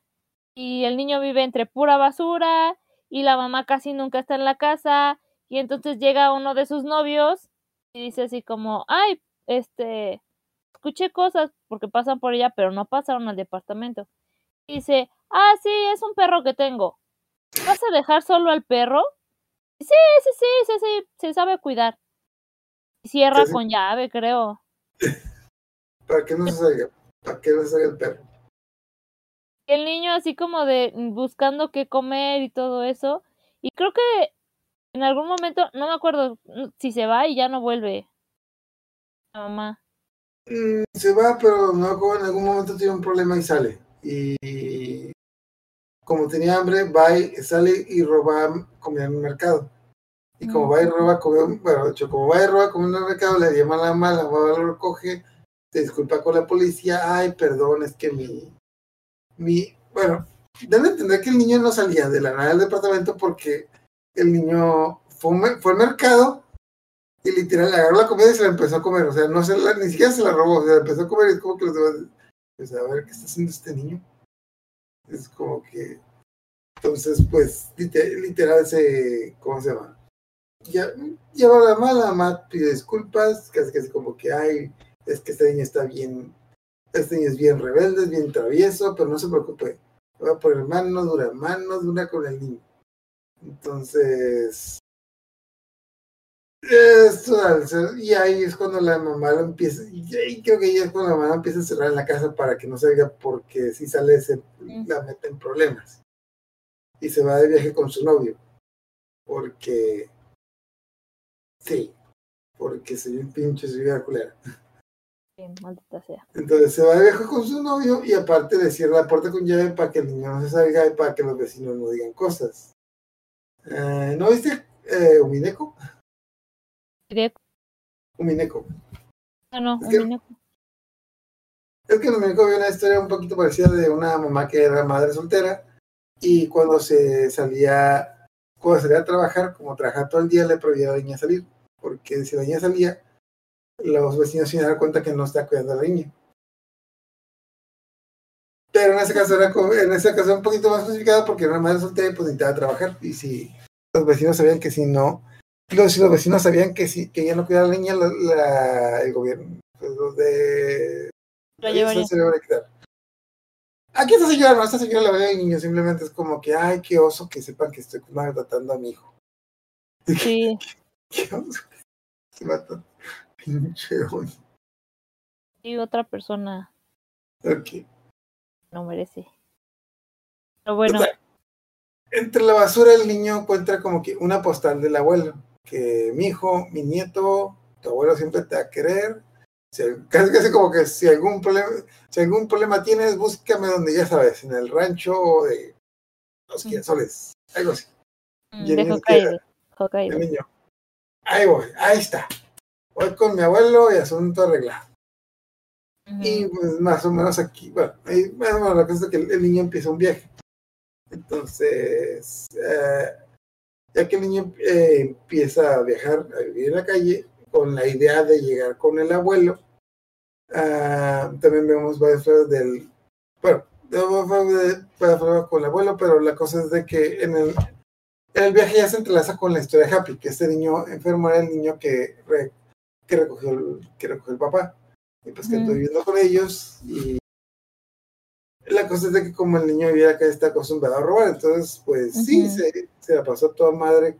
y el niño vive entre pura basura y la mamá casi nunca está en la casa y entonces llega uno de sus novios y dice así como, ay, este, escuché cosas porque pasan por ella, pero no pasaron al departamento. Y dice, ah, sí, es un perro que tengo. ¿Vas a dejar solo al perro? Sí, sí, sí, sí, sí, se sabe cuidar. Y cierra Sí, con llave, creo. Para que no se salga, para que no se salga el perro. el niño así como de mm, buscando qué comer y todo eso. Y creo que en algún momento, no me acuerdo mm, si se va y ya no vuelve. La mamá. Mm, se va, pero no en algún momento tiene un problema y sale. Y como tenía hambre, va y sale y roba comida en el mercado. Y como va y roba comida, bueno, de hecho, como va y roba comida en el mercado, le llama a la mamá, la mamá lo recoge, se disculpa con la policía, ay, perdón, es que mi, mi, bueno, deben entender que el niño no salía de la nada del departamento porque el niño fue, fue al mercado y literal le agarró la comida y se la empezó a comer. O sea, no se la, ni siquiera se la robó, o sea, empezó a comer y es como que los demás, pues, a ver, ¿qué está haciendo este niño? Es como que, entonces, pues, lite- literal se, ¿cómo se llama? Lleva la mala, mamá pide disculpas, casi casi como que, ay, es que este niño está bien, este niño es bien rebelde, es bien travieso, pero no se preocupe, voy a poner mano dura, mano dura con el niño. Entonces, y ahí es cuando la mamá lo empieza, y creo que ahí es cuando la mamá empieza a cerrar la casa para que no salga, porque si sale se la mete en problemas. Y se va de viaje con su novio, porque, sí, porque soy un pinche, soy una culera. Sí, maldita sea. Entonces se va de viaje con su novio y aparte le cierra la puerta con llave para que el niño no se salga y para que los vecinos no digan cosas. Eh, ¿No viste eh, Umineco? Diría- Umineco. No, no, Es un que-. Es que en Umineco había una historia un poquito parecida de una mamá que era madre soltera y cuando se salía, cuando salía a trabajar, como trabajaba todo el día, le prohibía a la niña salir, porque si la niña salía, los vecinos se daban cuenta que no está cuidando a la niña. Pero en ese caso era como- en ese caso era un poquito más justificado porque era una madre soltera y pues necesitaba trabajar. Y si los vecinos sabían que si no, si los vecinos sabían que si que ella no cuidaba a la niña, la, la- el gobierno, pues los de Ahí llevaría. se le va a quitar. Aquí esta señora, no, esta señora la ve al niño, simplemente es como que, ay, qué oso que sepan que estoy maltratando a mi hijo. Sí, *laughs* Qué oso que se mata. Pinche oso. y otra persona Ok. no merece. Pero bueno. Entre la basura el niño encuentra como que una postal del abuelo, que mi hijo, mi nieto, tu abuelo siempre te va a querer. Si- *laughs* casi casi como que si algún problema, si algún problema tienes, búscame donde ya sabes, en el rancho de los quinsoles, algo así. mm, y el de niño Hokkaido. El niño. Ahí voy, ahí está. Voy con mi abuelo y asunto arreglado. Y pues más o menos aquí, bueno, ahí, más o menos la cosa es que el, el niño empieza un viaje. Entonces, eh, ya que el niño eh, empieza a viajar, a vivir en la calle, con la idea de llegar con el abuelo, ah, también vemos varias flores del, bueno, vemos varias flores con el abuelo, pero la cosa es de que en el, en el viaje ya se entrelaza con la historia de Happy, que este niño enfermo era el niño que, re- que, recogió, el, que recogió el papá. Y pues que estoy viviendo con ellos y la cosa es de que como el niño vivía acá está acostumbrado a robar, entonces pues sí, se, se la pasó toda madre,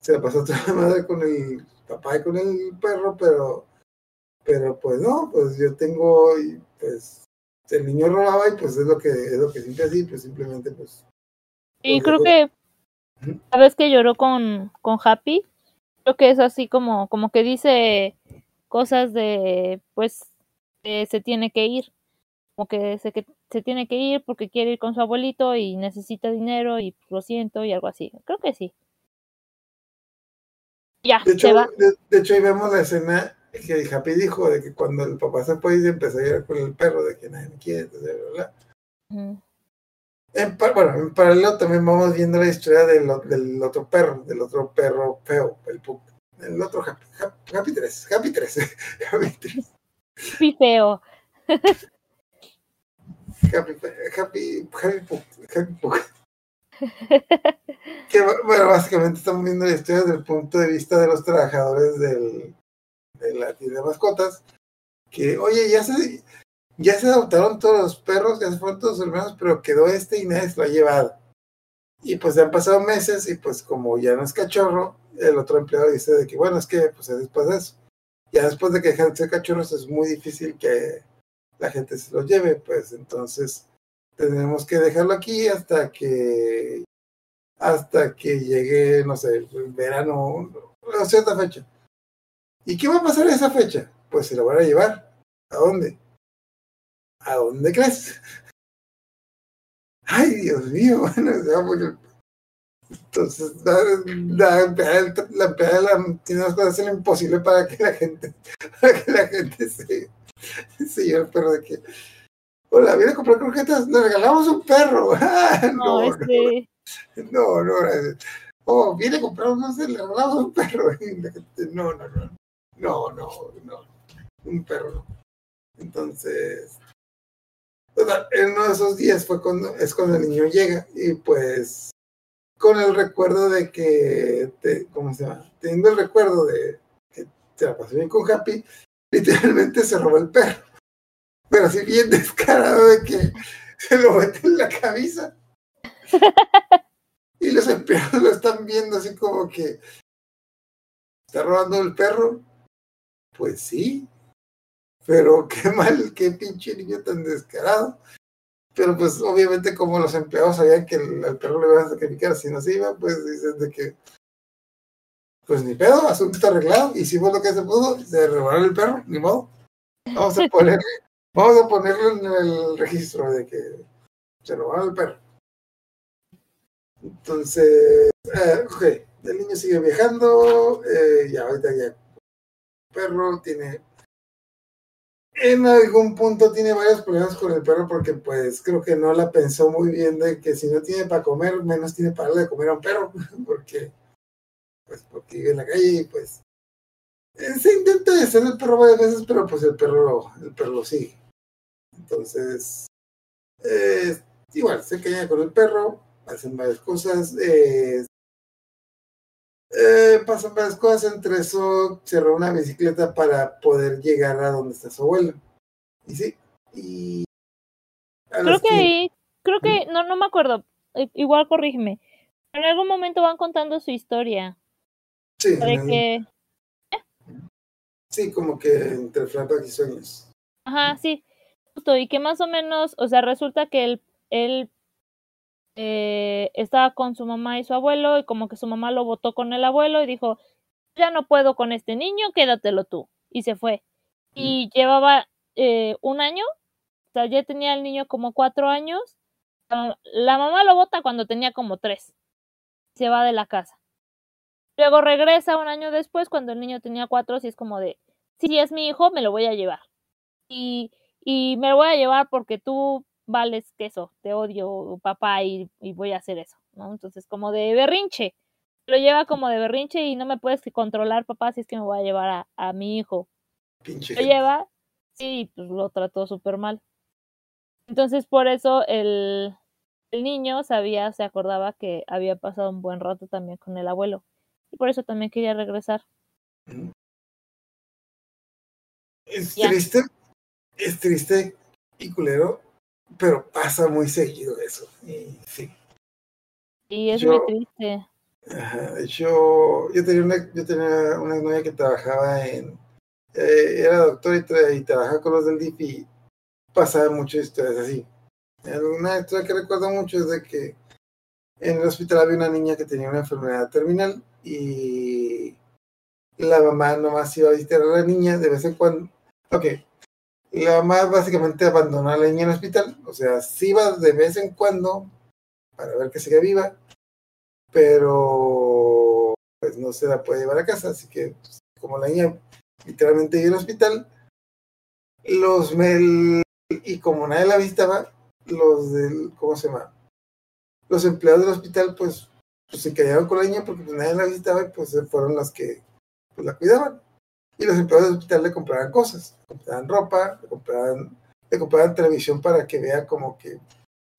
se la pasó toda madre con el papá y con el perro, pero pero pues no, pues yo tengo y pues el niño robaba y pues es lo que es lo que siempre así, pues simplemente pues Y pues, creo que vez que lloró con, con Happy, creo que es así como, como que dice cosas de, pues, que se tiene que ir. Como que se, que se tiene que ir porque quiere ir con su abuelito y necesita dinero y lo siento y algo así. Creo que sí. Ya, De hecho, se va. de, de hecho, ahí vemos la escena que el Happy dijo de que cuando el papá se y se empezó a llorar con el perro, de que nadie me quiere, bla, bla. Ujú. En, bueno, en paralelo también vamos viendo la historia del, del otro perro, del otro perro feo, el Puck. El otro Happy, Happy, Happy 3, Happy 3, *laughs* Happy 3, Muy feo. Happy, Happy, Happy Happy. *laughs* Que, bueno, básicamente estamos viendo la historia desde el punto de vista de los trabajadores del, de la tienda de mascotas, que, oye, ya se, ya se adoptaron todos los perros, ya se fueron todos los hermanos, pero quedó este y nadie se lo ha llevado. Y pues han pasado meses y pues como ya no es cachorro, el otro empleado dice de que, bueno, es que pues es después de eso. Ya después de que dejan de ser cachorros es muy difícil que la gente se los lleve, pues entonces tenemos que dejarlo aquí hasta que hasta que llegue, no sé, el verano, a cierta fecha. ¿Y qué va a pasar en esa fecha? Pues se lo van a llevar. ¿A dónde? ¿A dónde crees? *laughs* Ay, Dios mío, *laughs* bueno, se va por- entonces la, la empleada, la empleada la- tiene las cosas lo imposible para que la gente, *laughs* para que la gente se, lleve el perro de que, Hola, viene a comprar croquetas, le regalamos un perro. *laughs* Ah, No, no, este. no, no. Oh, viene a comprar, no sé, le regalamos un perro. *laughs* No, no, no. No, no, no. Un perro. Entonces, en uno de esos días fue cuando, es cuando el niño llega y pues con el recuerdo de que, te, ¿cómo se llama? Teniendo el recuerdo de que se la pasó bien con Happy, literalmente se robó el perro. Pero así bien *laughs* descarado de que se lo mete en la cabeza. *laughs* Y los empleados lo están viendo así como que está robando el perro. Pues sí, pero *laughs* qué mal, qué pinche niño tan descarado. Pero pues obviamente como los empleados sabían que el, al perro le iban a sacrificar si no se iba, pues dicen de que pues ni pedo, asunto arreglado, hicimos lo que se pudo, se robaron el perro, ni modo. Vamos a ponerle, *laughs* vamos a ponerlo en el registro de que se robaron el perro. Entonces, eh, ok, el niño sigue viajando, eh, ya ahorita ya perro tiene en algún punto tiene varios problemas con el perro porque pues creo que no la pensó muy bien de que si no tiene para comer, menos tiene para darle de comer a un perro, *laughs* porque pues porque vive en la calle y pues eh, se intenta hacer el perro varias veces, pero pues el perro lo, el perro lo sigue. Entonces, eh, igual, se caña con el perro, hacen varias cosas, eh, eh, pasan varias cosas, entre eso se roba una bicicleta para poder llegar a donde está su abuelo. Y sí, y... Creo que ahí, creo que, no, no me acuerdo. Igual corrígeme. En algún momento van contando su historia. Sí, De que, sí, como que entre flashbacks y sueños. ajá, sí, justo, y que más o menos, o sea, resulta que él, él eh, estaba con su mamá y su abuelo, y como que su mamá lo votó con el abuelo y dijo, ya no puedo con este niño, quédatelo tú. Y se fue. Y llevaba eh, un año, o sea, ya tenía el niño como cuatro años. La, la mamá lo vota cuando tenía como tres. Se va de la casa. Luego regresa un año después, cuando el niño tenía cuatro, y es como de, si es mi hijo, me lo voy a llevar. Y, y me lo voy a llevar porque tú vales queso, te odio, papá, y, y voy a hacer eso, ¿no? Entonces, como de berrinche. Lo lleva como de berrinche y no me puedes controlar, papá, si es que me voy a llevar a, a mi hijo. Pinche Lo lleva, sí, pues lo trató súper mal. Entonces, por eso el, el niño sabía, se acordaba que había pasado un buen rato también con el abuelo. Y por eso también quería regresar. Es Ya. triste, es triste y culero, pero pasa muy seguido eso. Y sí. Y es Yo- muy triste. Ajá, de hecho, yo tenía una, yo tenía una novia que trabajaba en, eh, era doctor y, tra- y trabajaba con los del DIF y pasaba muchas historias así. Una historia que recuerdo mucho es de que en el hospital había una niña que tenía una enfermedad terminal y la mamá nomás iba a visitar a la niña de vez en cuando. Ok, la mamá básicamente abandonó a la niña en el hospital, o sea, sí iba de vez en cuando para ver que siga viva, pero pues no se la puede llevar a casa, así que pues, como la niña literalmente en el hospital, los mel y como nadie la visitaba, los del, ¿cómo se llama? Los empleados del hospital pues, pues se callaron con la niña porque pues nadie la visitaba y pues fueron las que pues, la cuidaban. Y los empleados del hospital le compraban cosas, le compraban ropa, le compraban, le compraban televisión para que vea como que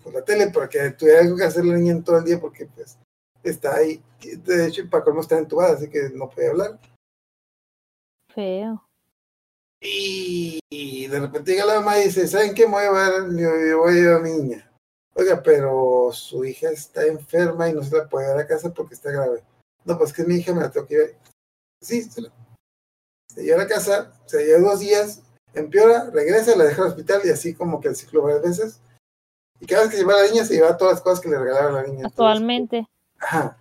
pues, la tele, para que tuviera algo que hacer la niña en todo el día porque pues está ahí. De hecho, para colmo está entubada, así que no puede hablar. Feo. Y, de repente llega la mamá y dice, ¿saben qué? Me voy a llevar, yo voy a llevar a mi niña. Oiga, pero su hija está enferma y no se la puede llevar a casa porque está grave. No, pues que es mi hija, me la tengo que llevar. Sí, se, la, se lleva a casa, se lleva dos días, empeora, regresa, la deja al hospital y así como que el ciclo varias veces. Y cada vez que lleva a la niña se lleva todas las cosas que le regalaron a la niña. Actualmente. Ajá,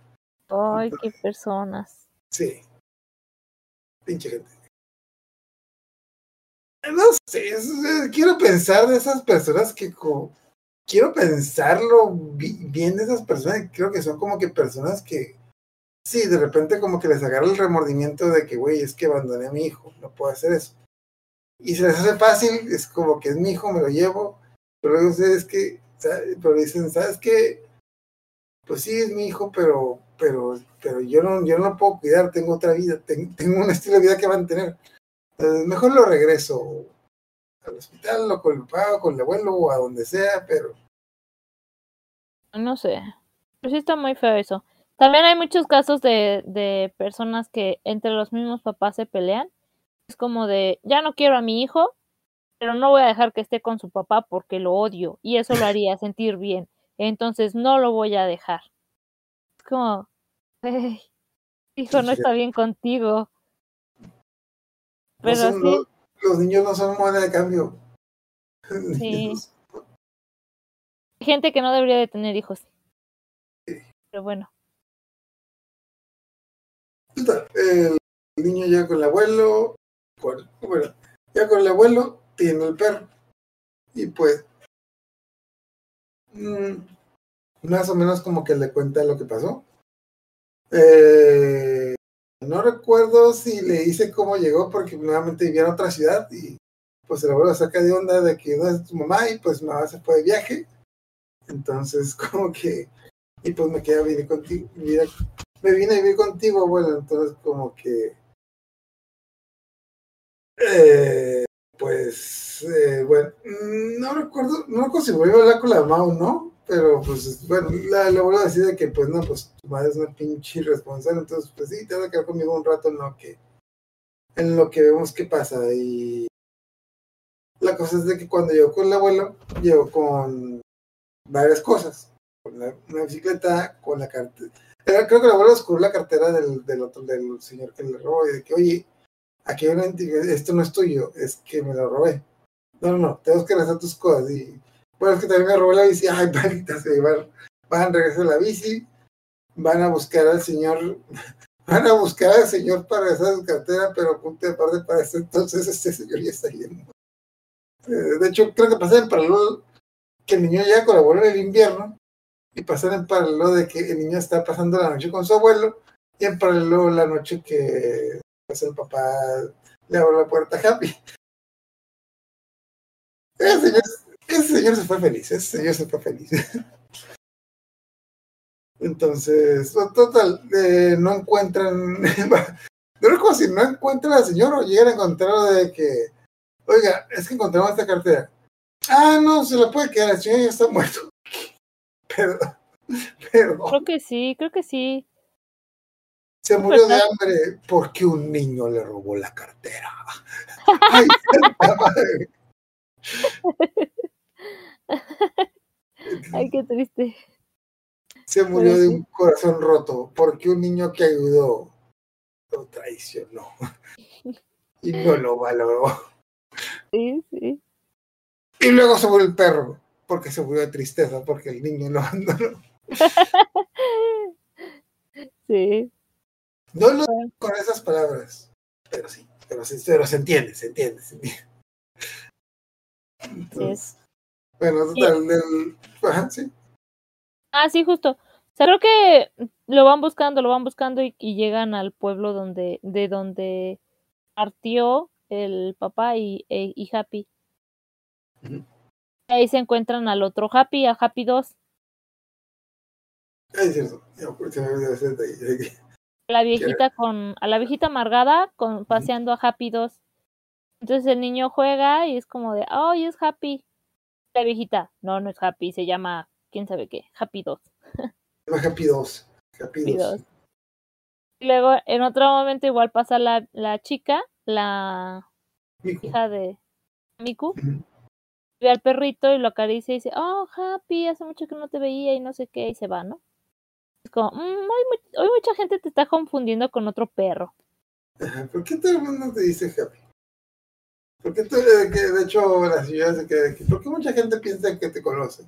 Ay, qué personas. sí. Pinche gente. No sé, es- es- quiero pensar de esas personas que co- quiero pensarlo bi- bien de esas personas, creo que son como que personas que sí, de repente como que les agarra el remordimiento de que, güey, es que abandoné a mi hijo, no puedo hacer eso. Y se les hace fácil, es como que es mi hijo, me lo llevo, Pero luego es que, pero dicen, ¿sabes qué? Pues sí, es mi hijo, pero, pero, pero yo no, yo no puedo cuidar, tengo otra vida, ten- tengo un estilo de vida que mantener. Entonces, mejor lo regreso al hospital o con el papá o con el abuelo o a donde sea, pero No sé. Pero sí está muy feo eso. También hay muchos casos de, de personas que entre los mismos papás se pelean. Es como de, ya no quiero a mi hijo, pero no voy a dejar que esté con su papá porque lo odio y eso lo haría *laughs* sentir bien. Entonces no lo voy a dejar. Es como, "Ey, hijo, no está bien contigo. no Pero son- sí, los, niños no son moneda de cambio. Sí. *laughs* hay gente que no debería de tener hijos. Pero bueno, El niño ya con el abuelo, bueno, ya con el abuelo tiene el perro. Y pues, mm, más o menos como que le cuenta lo que pasó. Eh, no recuerdo si le dice cómo llegó, porque nuevamente vivía en otra ciudad y pues el abuelo saca de onda de que no es tu mamá y pues mamá se fue de viaje. Entonces, *laughs* como que, y pues me quedé a vivir contigo, me vine a vivir contigo, abuelo, entonces como que, eh, pues, eh, bueno, mm, no recuerdo, no recuerdo si volvió a hablar con la mamá o no, pero pues, bueno, la, la abuela decide que, pues, no, pues, tu madre es una pinche irresponsable, entonces, pues sí, te vas a quedar conmigo un rato en lo que, en lo que vemos qué pasa, y la cosa es de que cuando llegó con el abuelo, llegó con varias cosas, con la- una bicicleta, con la cartera, era- creo que el abuelo descubrió la cartera del, del otro, del señor que le robó y de que, oye, aquí hay esto no es tuyo, es que me lo robé. No, no, no, tenemos que regresar tus cosas. Y bueno, es que también me robó la bici, *laughs* ay, maldita se van, van a regresar la bici, van a buscar al señor, *laughs* van a buscar al señor para regresar su cartera, pero punto de parte para este entonces este señor ya está yendo. Eh, de hecho, creo que pasa en paralelo que el niño el abuelo en el invierno y pasar en paralelo de que el niño está pasando la noche con su abuelo y en paralelo la noche que pues, el papá le abre la puerta a Happy. *laughs* Ese señor, ese señor se fue feliz, ese señor se fue feliz. Entonces, to- total, eh, no encuentran, *laughs* no recuerdo si no encuentran al señor o llegan a encontrarlo de que, oiga, es que encontramos esta cartera. Ah, no, se la puede quedar, el señor ya está muerto. *laughs* Perdón, perdón. creo que sí, creo que sí. Se murió de hambre porque un niño le robó la cartera. *laughs* Ay, santa madre. Ay, qué triste. Se murió Pero de sí. un corazón roto porque un niño que ayudó lo traicionó y no lo valoró. Sí, sí. Y luego se murió el perro porque se murió de tristeza porque el niño lo abandonó. *laughs* Sí. No lo con esas palabras, pero sí, pero, sí, pero se entiende, se entiende, se entiende. Entonces, bueno, total, del, ajá, sí. Ah, sí, justo. O sea, creo que lo van buscando, lo van buscando y, y llegan al pueblo donde, de donde partió el papá y, e- y Happy. Ahí se encuentran al otro Happy, a Happy 2, Ay, es cierto, ya, se me olvidó ese detalle. a la viejita con, a la viejita amargada con paseando a Happy 2. Entonces el niño juega y es como de, oh, es Happy. La viejita, no, no es Happy, se llama quién sabe qué, Happy 2. Se llama Happy 2. Happy Happy 2. 2. Y luego en otro momento igual pasa la, la chica, la Miku. hija de Miku, Ujú. ve al perrito y lo acaricia y dice, oh, Happy, hace mucho que no te veía y no sé qué, y se va, ¿no? Es como, "Mm, hoy, hoy mucha gente te está confundiendo con otro perro. ¿Por qué todo el mundo te dice Happy? ¿Por qué tú, que de hecho la señora se queda aquí? ¿Por qué mucha gente piensa que te conoce?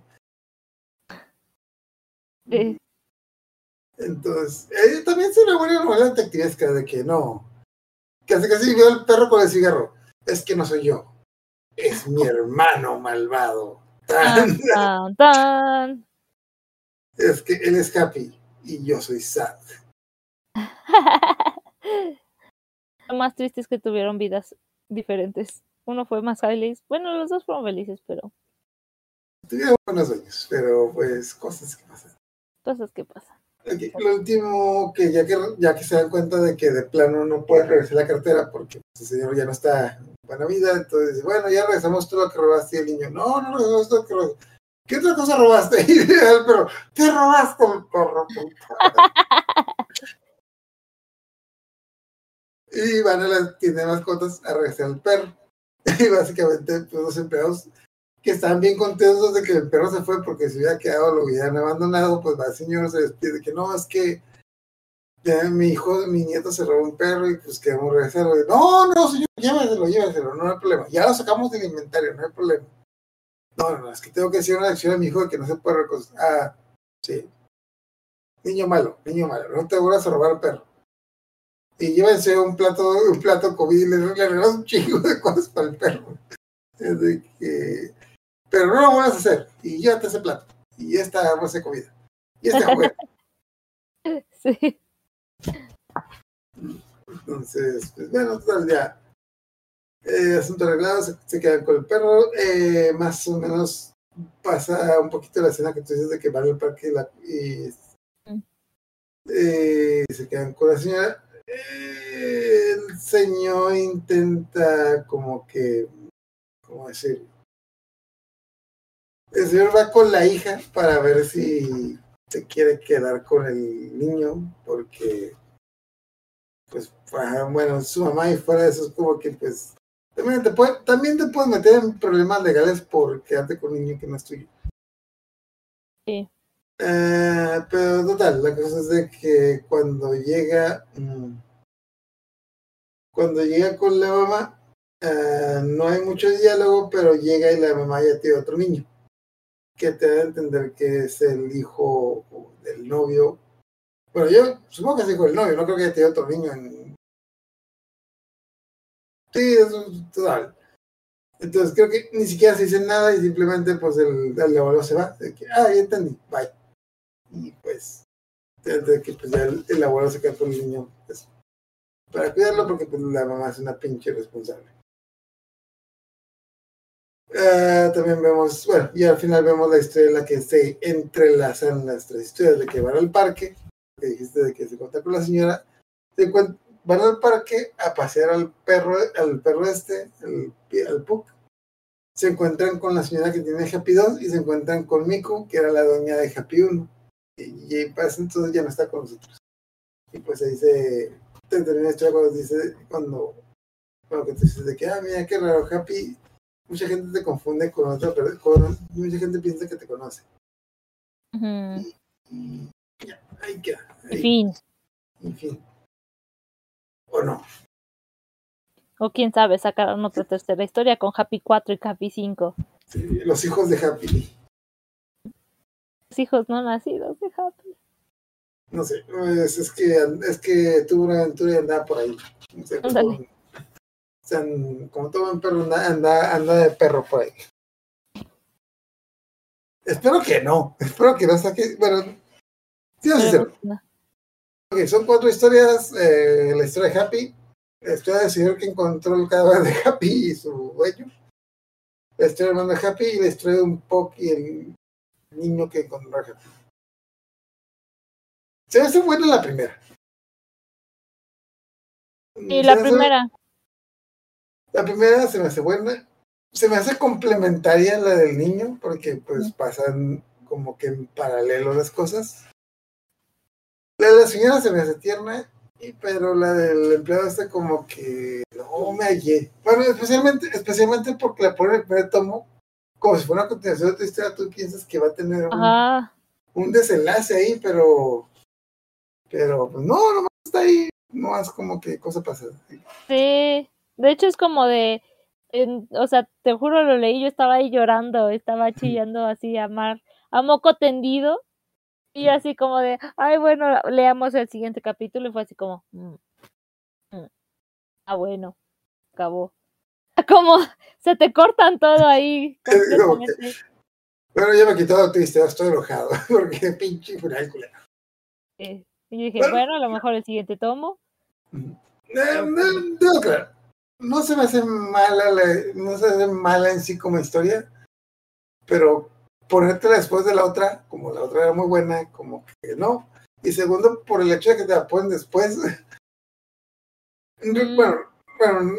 Eh, Entonces, eh, también es una buena novela detectivesca de que no. Casi casi veo al perro con el cigarro. Es que no soy yo. Es mi hermano malvado. tan, *laughs* tan, tan. Es que él es happy y yo soy sad. *laughs* Lo más triste es que tuvieron vidas diferentes. Uno fue más feliz. Bueno, los dos fueron felices, pero Tuvieron buenos sueños, pero pues cosas que pasan. Cosas que pasan. Lo último que ya, que ya que se dan cuenta de que de plano no puede regresar la cartera porque pues, el señor ya no está en buena vida, entonces dice, bueno, ya regresamos todo lo que robaste y el niño, no, no regresamos todo lo que robaste. ¿Qué otra cosa robaste? *laughs* Perro, ¿qué robaste el perro? puta?" y van a la tienda de mascotas a regresar al perro. *laughs* Y básicamente, pues los empleados que estaban bien contentos de que el perro se fue porque se hubiera quedado, lo hubieran abandonado, pues va el señor, se despide, que no, es que mi hijo, mi nieto se robó un perro y pues queremos regresarlo. No, no, señor, lléveselo, lléveselo, no hay problema. Ya lo sacamos del inventario, no hay problema. No, no, es que tengo que decir una acción a mi hijo de que no se puede reconstruir. Ah, sí. Niño malo, niño malo, no te vuelvas a robar perro. Y llévense un plato, un plato COVID y le, le regalas un chingo de cosas para el perro. Es de que, pero no lo vuelvas a hacer. Y llévate ese plato. Y esta bolsa de comida. Y este juguete. *laughs* Sí. Entonces, pues bueno, total, ya. Eh, asunto arreglado, se, se quedan con el perro. Eh, más o menos pasa un poquito la escena que tú dices de que van al parque y, la, y Mm. eh, se quedan con la señora. El señor intenta como que, ¿cómo decir? El señor va con la hija para ver si se quiere quedar con el niño, porque pues bueno, su mamá y fuera de eso es como que pues también te, puede, también te puedes meter en problemas legales por quedarte con un niño que no es tuyo. Sí. Eh, pero total, la cosa es de que cuando llega mm, cuando llega con la mamá eh, no hay mucho diálogo, pero llega y la mamá ya tiene otro niño que te da a entender que es el hijo del novio. Bueno, yo supongo que es hijo del novio, no creo que tenido otro niño en... Sí, es total. Entonces creo que ni siquiera se dice nada y simplemente pues el, el se va. De que, ah, ya entendí, bye. Y pues, de que pues ya el, el abuelo se queda con el niño pues, para cuidarlo porque pues la mamá es una pinche responsable. Eh, también vemos, bueno, y al final vemos la historia en la que se entrelazan las tres historias de que van al parque, que dijiste de que se cuenta con la señora, se van al parque a pasear al perro, al perro este, el, al Puck, se encuentran con la señora que tiene Happy 2 y se encuentran con Miku, que era la dueña de Happy 1, y, ese entonces ya no está con nosotros. Y pues ahí se te termina historia cuando dice, cuando, que te dices de que, ah, mira qué raro, Happy mucha gente te confunde con otra persona, con, mucha gente piensa que te conoce. Y ya, ahí queda. En fin. en fin. O no. O quién sabe, sacarán otra tercera historia con Happy 4 y Happy 5. Sí, los hijos de Happy. Hijos no nacidos de Happy. No sé, es, es que es que tuvo una aventura y andaba por ahí. No sé, pues, como, o sea, como todo buen perro anda, anda, anda de perro por ahí. Espero que no, *laughs* espero que no saque, bueno, sí, no. Ok, son cuatro historias. eh, la historia de Happy, la historia del señor que encontró el cadáver de Happy y su dueño, la historia del hermano de Happy y la historia de un Puck y el niño que encontró a Happy. Se me hace buena la primera. Y la primera. La primera se me hace buena. Se me hace complementaria la del niño, porque pues pasan como que en paralelo las cosas. La de la señora se me hace tierna, y, pero la del empleado está como que no me hallé. Bueno, especialmente, especialmente porque la pone en el primer tomo, como si fuera una continuación de tu historia, tú piensas que va a tener un, desenlace ahí, pero pero pues no, nomás está ahí, no es como que cosa pasada. Sí. De hecho, es como de. en- o sea, te juro, lo leí. Yo estaba ahí llorando. Estaba chillando así a mar. A moco tendido. Y así como de. Ay, bueno, leamos el siguiente capítulo. Y fue así como. mm, mm, Ah, bueno. Acabó. Como se te cortan todo ahí. *laughs* Que-. Bueno, ya me he quitado triste, estoy enojado, *laughs* porque pinche culero. Sí. Y yo dije, Bueno. bueno, a lo mejor el siguiente tomo. No, no, no, claro. No se me hace mala, la- no se me hace mala en sí como historia, pero ponértela después de la otra, como la otra era muy buena, como que no. Y segundo, por el hecho de que te la ponen después. *laughs* Mm. Bueno, bueno,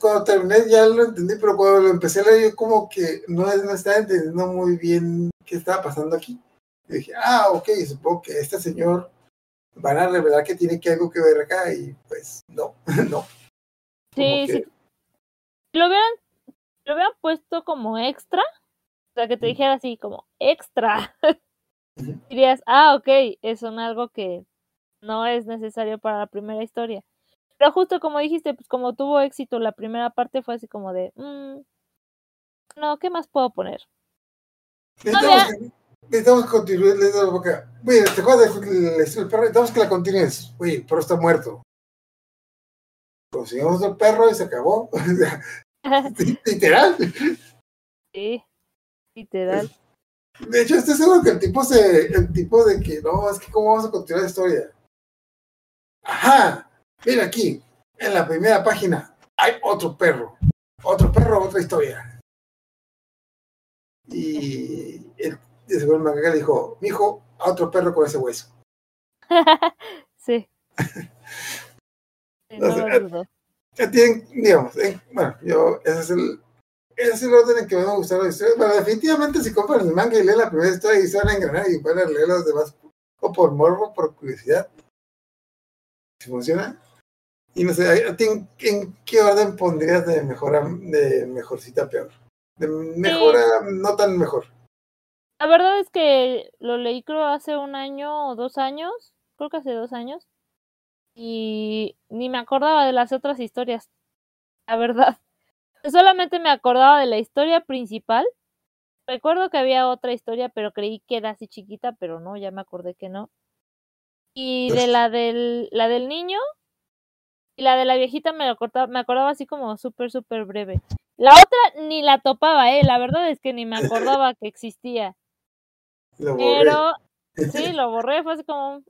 cuando terminé ya lo entendí, pero cuando lo empecé a leer, yo como que no, no estaba entendiendo muy bien qué estaba pasando aquí. Y dije, ah, ok, supongo que este señor van a revelar que tiene que algo que ver acá, y pues no, *laughs* no. Sí, que- sí. Si lo hubieran, lo hubieran puesto como extra, o sea, que te dijera así como extra, *laughs* dirías, ah, ok, es un algo que no es necesario para la primera historia. Pero justo como dijiste, pues como tuvo éxito la primera parte, fue así como de, mm, no, ¿qué más puedo poner? Necesitamos, que, necesitamos porque, Oye, ¿te acuerdas del perro? Necesitamos que la continúes. Oye, el perro está muerto. Conseguimos el perro y se acabó. *laughs* Literal. sí, literal. De hecho, estoy seguro que el tipo se, el tipo de que no, es que cómo vamos a continuar la historia. Ajá, mira aquí, en la primera página hay otro perro, otro perro, otra historia. Y el, el le dijo, mijo, a otro perro con ese hueso. *laughs* sí. *laughs* Sí, No dudo. Ya tienen, digamos, eh, bueno, yo, ese es el, ese es el orden en que me va a gustar la historia. Bueno, definitivamente si compran el manga y leen la primera historia y se van a engranar y van a leer las demás, o por morbo, por curiosidad, si funciona. Y no sé, ¿a ti en, en qué orden pondrías de mejor a- de mejorcita a peor? De mejor a no tan mejor. La verdad es que lo leí creo hace un año o dos años, creo que hace dos años, y ni me acordaba de las otras historias, la verdad. *laughs* Solamente me acordaba de la historia principal. Recuerdo que había otra historia, pero creí que era así chiquita, pero no, ya me acordé que no. Y de la del, la del niño y la de la viejita me, lo acordaba, me acordaba así como súper, súper breve. La otra ni la topaba, eh, la verdad es que ni me acordaba que existía. *laughs* Lo borré. Pero *laughs* sí, lo borré, fue así como, eh,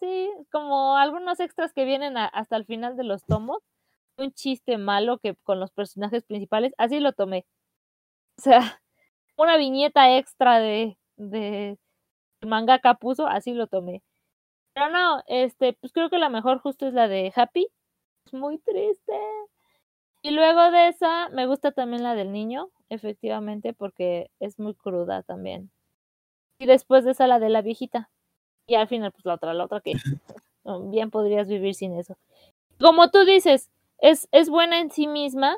sí, como algunos extras que vienen a- hasta el final de los tomos. Un chiste malo que con los personajes principales, así lo tomé. O sea, una viñeta extra de, de mangaka puso, así lo tomé. Pero no, este, pues creo que la mejor justo es la de Happy. Es muy triste. Y luego de esa, me gusta también la del niño, efectivamente, porque es muy cruda también. Y después de esa, la de la viejita. Y al final, pues la otra, la otra que *laughs* bien podrías vivir sin eso. Como tú dices, es, es buena en sí misma,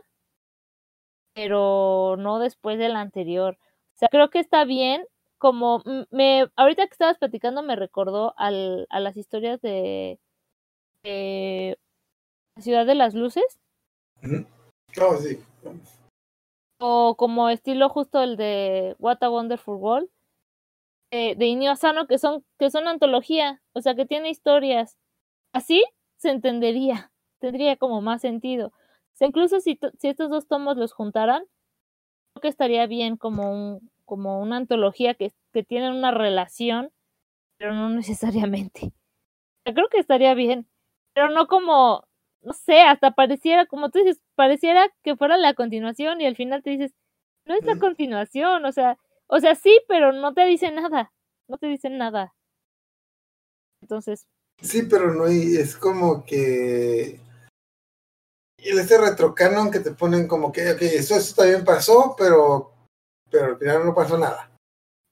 pero no después de la anterior. O sea, creo que está bien. Como me, ahorita que estabas platicando, me recordó al, a las historias de, de la Ciudad de las Luces. Sí. o como estilo justo el de What a Wonderful World eh, de Inio Asano que son que son antología, o sea que tiene historias. Así se entendería, tendría como más sentido. O sea, incluso si, si estos dos tomos los juntaran, creo que estaría bien como un como una antología que, que tienen una relación, pero no necesariamente. O sea, creo que estaría bien, pero no como no sé, hasta pareciera, como tú dices, pareciera que fuera la continuación y al final te dices, no es la Mm. continuación, o sea, o sea, sí, pero no te dicen nada, no te dicen nada. Entonces, Sí, pero no, y es como que. Y ese retrocanon que te ponen como que, ok, eso, eso también pasó, pero, pero al final no pasó nada.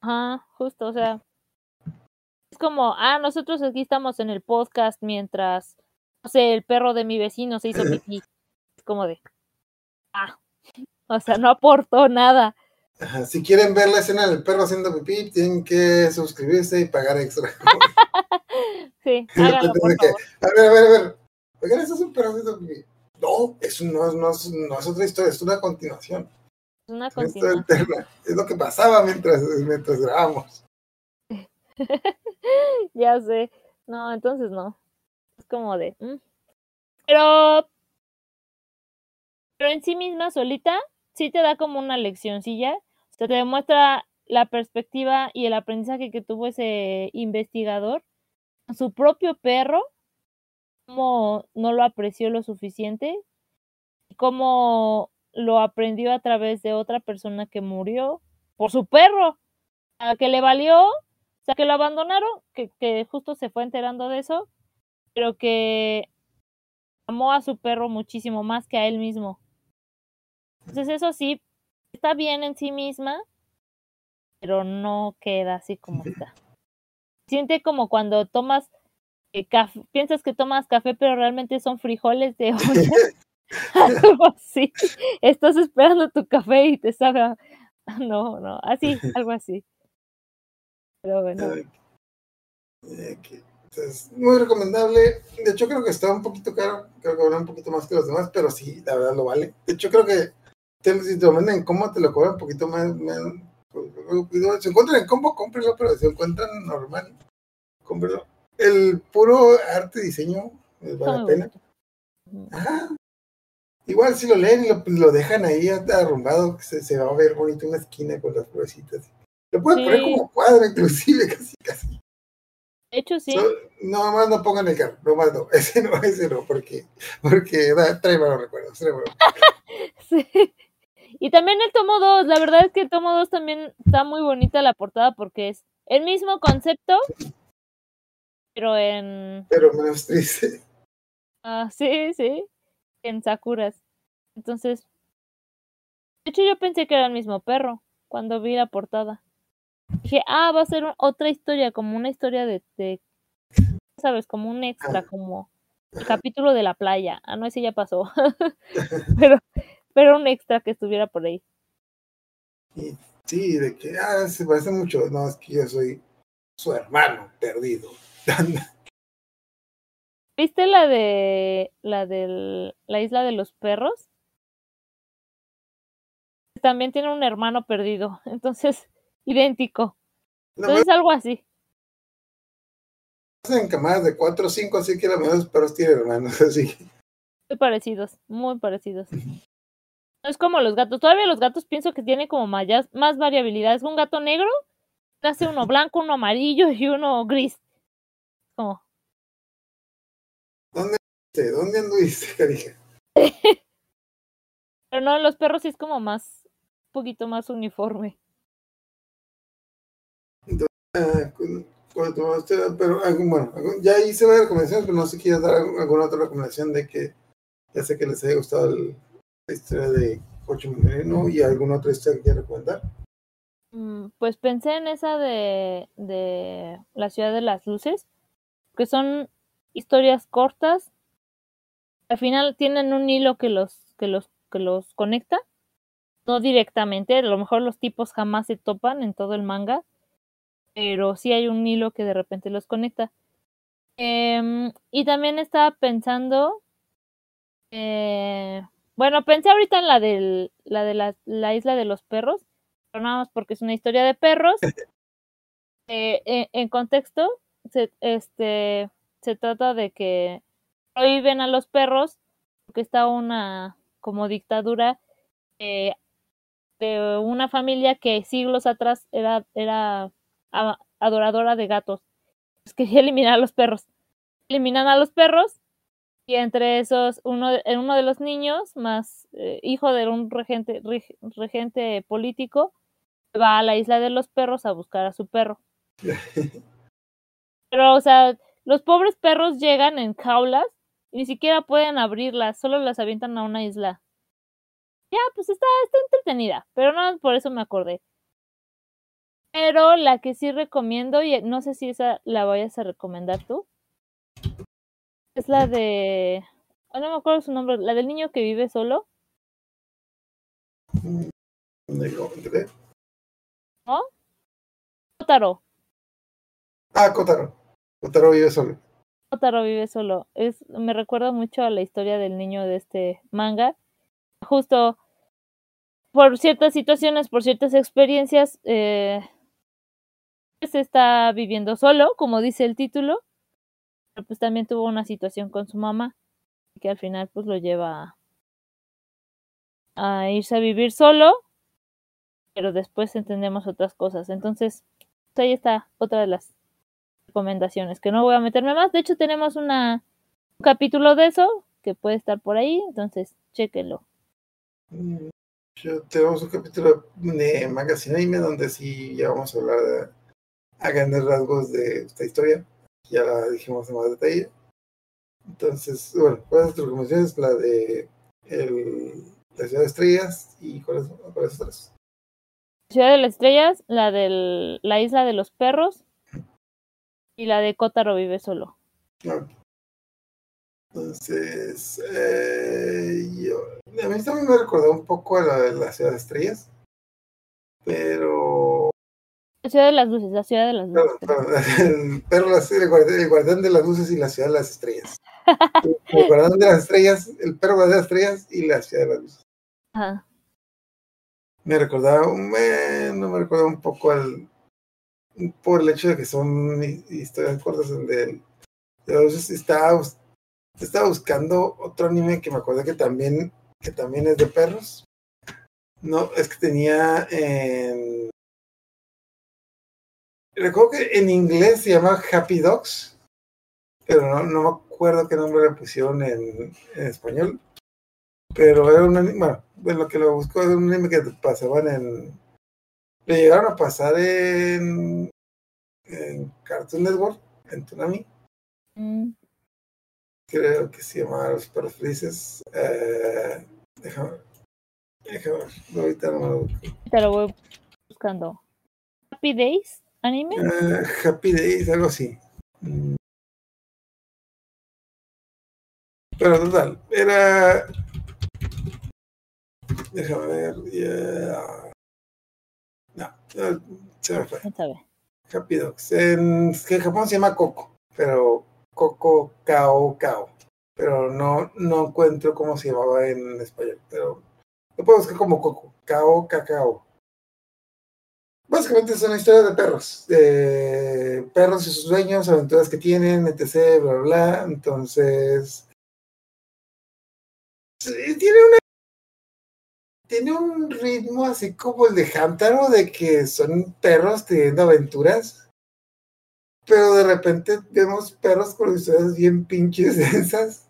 ajá, justo, o sea, es como, ah, nosotros aquí estamos en el podcast mientras, sé, el perro de mi vecino se hizo *laughs* pipí. Es como de, ah, o sea, no aportó nada. Si quieren ver la escena del perro haciendo pipí, tienen que suscribirse y pagar extra. *laughs* Sí, *laughs* háganlo, repente por de que, favor. a ver, a ver, a ver. Oigan, eso es un perro haciendo pipí. No, eso no es, no, es, no es otra historia, es una continuación. Es una continuación. Es lo que pasaba mientras, mientras grabamos. ya sé. No, entonces no. Como de. mm. Pero. Pero en sí misma, solita, sí te da como una leccioncilla. O sea, te demuestra la perspectiva y el aprendizaje que tuvo ese investigador. Su propio perro. Cómo no lo apreció lo suficiente. Cómo lo aprendió a través de otra persona que murió por su perro. a que le valió, o sea, que lo abandonaron, que, que justo se fue enterando de eso, pero que amó a su perro muchísimo más que a él mismo. Entonces eso sí, está bien en sí misma, pero no queda así como *laughs* está. Siente como cuando tomas eh, café, piensas que tomas café, pero realmente son frijoles de olla. *laughs* *laughs* algo así. Estás esperando tu café y te sabe a- No, no, así, algo así. Pero bueno, es muy recomendable. De hecho, creo que está un poquito caro. Creo que vale un poquito más que los demás, pero sí, la verdad lo vale. De hecho, creo que te- si te lo venden en combo, te lo cobran un poquito más. más- pues, se encuentran en combo, cómprelo, pero si se encuentran normal, cómprelo. El puro arte y diseño eh, vale la pena. Ajá. Igual si lo leen y lo, lo dejan ahí arrumbado, que se, se va a ver bonito una esquina con las florecitas. Lo pueden poner como cuadro, inclusive, *laughs* casi, casi. De hecho, sí. So- no, más no pongan el carro, no más no, ese no, ese no, porque, porque da, trae malos recuerdos, trae malos *laughs* Sí. Y también el tomo 2, la verdad es que el tomo 2 también está muy bonita la portada porque es el mismo concepto, pero en... pero menos triste. Ah, sí, sí, en Sakuras. Entonces, de hecho yo pensé que era el mismo perro cuando vi la portada. Dije, ah, va a ser otra historia, como una historia de, de ¿sabes? Como un extra, como el capítulo de la playa. Ah, no, ese ya pasó. *laughs* pero, pero un extra que estuviera por ahí. Sí, de que, ah, se parece mucho, no, es que yo soy su hermano perdido. *laughs* ¿Viste la de la de la isla de los perros? También tiene un hermano perdido, *laughs* entonces idéntico. No Entonces algo así. en camadas de 4 o 5, así que la mayoría de los perros tienen hermanos, *laughs* así Muy parecidos, muy parecidos. No es como los gatos. Todavía los gatos pienso que tienen como mayas- más variabilidad. Es un gato negro, nace uno blanco, uno amarillo y uno gris. Como, ¿de ¿dónde anduviste, *laughs* carija? *laughs* pero no, los perros sí es como más, un poquito más uniforme. Pero algún- bueno, ya hice varias recomendaciones, pero no sé si quieres dar alguna otra recomendación de que ya sé que les haya gustado el- la historia de Coche Moreno y alguna otra historia que quieras recomendar. Mm, Pues pensé en esa de, de La ciudad de las luces, que son historias cortas. Al final tienen un hilo que los, que los, que los conecta. No directamente, a lo mejor los tipos jamás se topan en todo el manga, pero sí hay un hilo que de repente los conecta. Em, y también estaba pensando, eh, bueno, pensé ahorita en la del, la de la, la isla de los perros, pero nada más porque es una historia de perros. *laughs* Eh, en, en contexto, se, este, se trata de que prohíben a los perros porque está una como dictadura eh, de una familia que siglos atrás era, era adoradora de gatos. Pues quería *laughs* eliminar a los perros. Eliminan a los perros y entre esos uno de, uno de los niños, más eh, hijo de un regente, reg- regente político, va a la isla de los perros a buscar a su perro. *laughs* Pero, o sea, los pobres perros llegan en jaulas y ni siquiera pueden abrirlas, solo las avientan a una isla. Ya, pues está, está entretenida, pero no por eso me acordé. Pero la que sí recomiendo, y no sé si esa la vayas a recomendar tú, es la de. ah, no me acuerdo su nombre, la del niño que vive solo. ¿no? Kotaro. Ah, Kotaro. Kotaro vive solo. Kotaro vive solo. Es, me recuerda mucho a la historia del niño de este manga. Justo por ciertas situaciones, por ciertas experiencias, eh, pues está viviendo solo, como dice el título. Pero pues también tuvo una situación con su mamá que al final pues lo lleva a, a irse a vivir solo, pero después entendemos otras cosas. Entonces, pues ahí está otra de las recomendaciones, que no voy a meterme más. De hecho, tenemos un capítulo de eso que puede estar por ahí, entonces chéquenlo. Mm, tenemos un capítulo de Magazine Anime donde sí ya vamos a hablar de, a grandes rasgos de esta historia. Ya la dijimos en más detalle. Entonces, bueno, ¿cuáles son tus recomendaciones? La de el, la ciudad de estrellas y cuáles cuáles otras. Ciudad de las Estrellas, la de la Isla de los Perros y la de Kotaro vive solo. Entonces, eh, yo, a mí también me recordó un poco a la de la ciudad de estrellas, pero La Ciudad de las Luces, la Ciudad de las Luces. Perdón, *laughs* perdón, el perro, las- el guardián, el guardián de las luces y la ciudad de las estrellas. *laughs* El guardián de las estrellas, el perro guardián de las estrellas y la ciudad de las luces. Ajá. Me recordaba, un- bueno, me recordaba un poco al, por el hecho de que son hi- historias cortas donde luces estaba, estaba buscando otro anime que me acordé que también, que también es de perros. No, es que tenía en recuerdo que en inglés se llama Happy Dogs, pero no, no me acuerdo qué nombre le pusieron en, en español. Pero era un anime, bueno, en lo que lo busco era un anime que pasaban en. Le llegaron a pasar en. en Cartoon Network, en Tsunami. Mm, Creo que se llamaba Los Perros Felices. Eh, déjame. Déjame ver, ahorita no me lo busco. te lo voy buscando. Happy Days, anime. Eh, Happy Days, algo así. Pero total, era. Déjame ver. No, ya se me fue. Happy Dogs. En, que en Japón se llama Coco, pero Coco Cao Cao. Pero no, no encuentro cómo se llamaba en español. Pero lo puedo buscar como Coco, Cao Cacao. Básicamente es una historia de perros, de perros y sus dueños, aventuras que tienen, etc. Bla, bla, bla. Entonces, sí, tiene una tiene un ritmo así como el de Hamtaro, de que son perros teniendo aventuras. Pero de repente vemos perros con historias bien pinches *laughs* densas,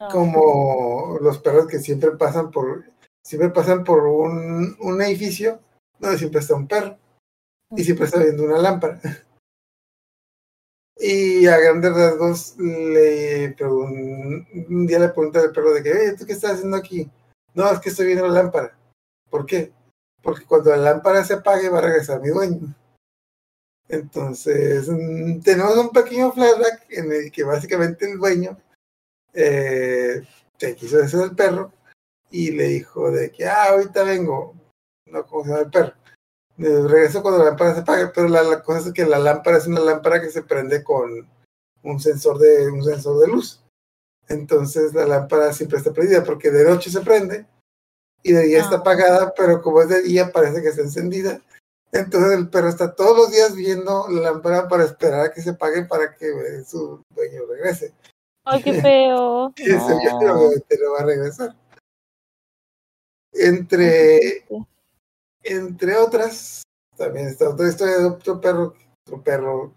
No. como los perros que siempre pasan por, siempre pasan por un, un edificio donde siempre está un perro y siempre está viendo una lámpara. Y a grandes rasgos le pregun- un día le pregunta al perro de que, ¿tú qué estás haciendo aquí? No, es que estoy viendo la lámpara. ¿Por qué? Porque cuando la lámpara se apague va a regresar mi dueño. Entonces, mm, tenemos un pequeño flashback en el que básicamente el dueño eh, se quiso deshacer del perro y le dijo de que, ah, ahorita vengo. No, ¿cómo se llama el perro? Regreso cuando la lámpara se apague, pero la, la cosa es que la lámpara es una lámpara que se prende con un sensor de, un sensor de luz. Entonces la lámpara siempre está prendida porque de noche se prende y de día está Ah. apagada, pero como es de día parece que está encendida. Entonces el perro está todos los días viendo la lámpara para esperar a que se apague para que eh, su dueño regrese. Ay, qué *laughs* feo. Y ese No. no va a regresar. Entre, entre otras, también está otra historia de otro perro, otro perro,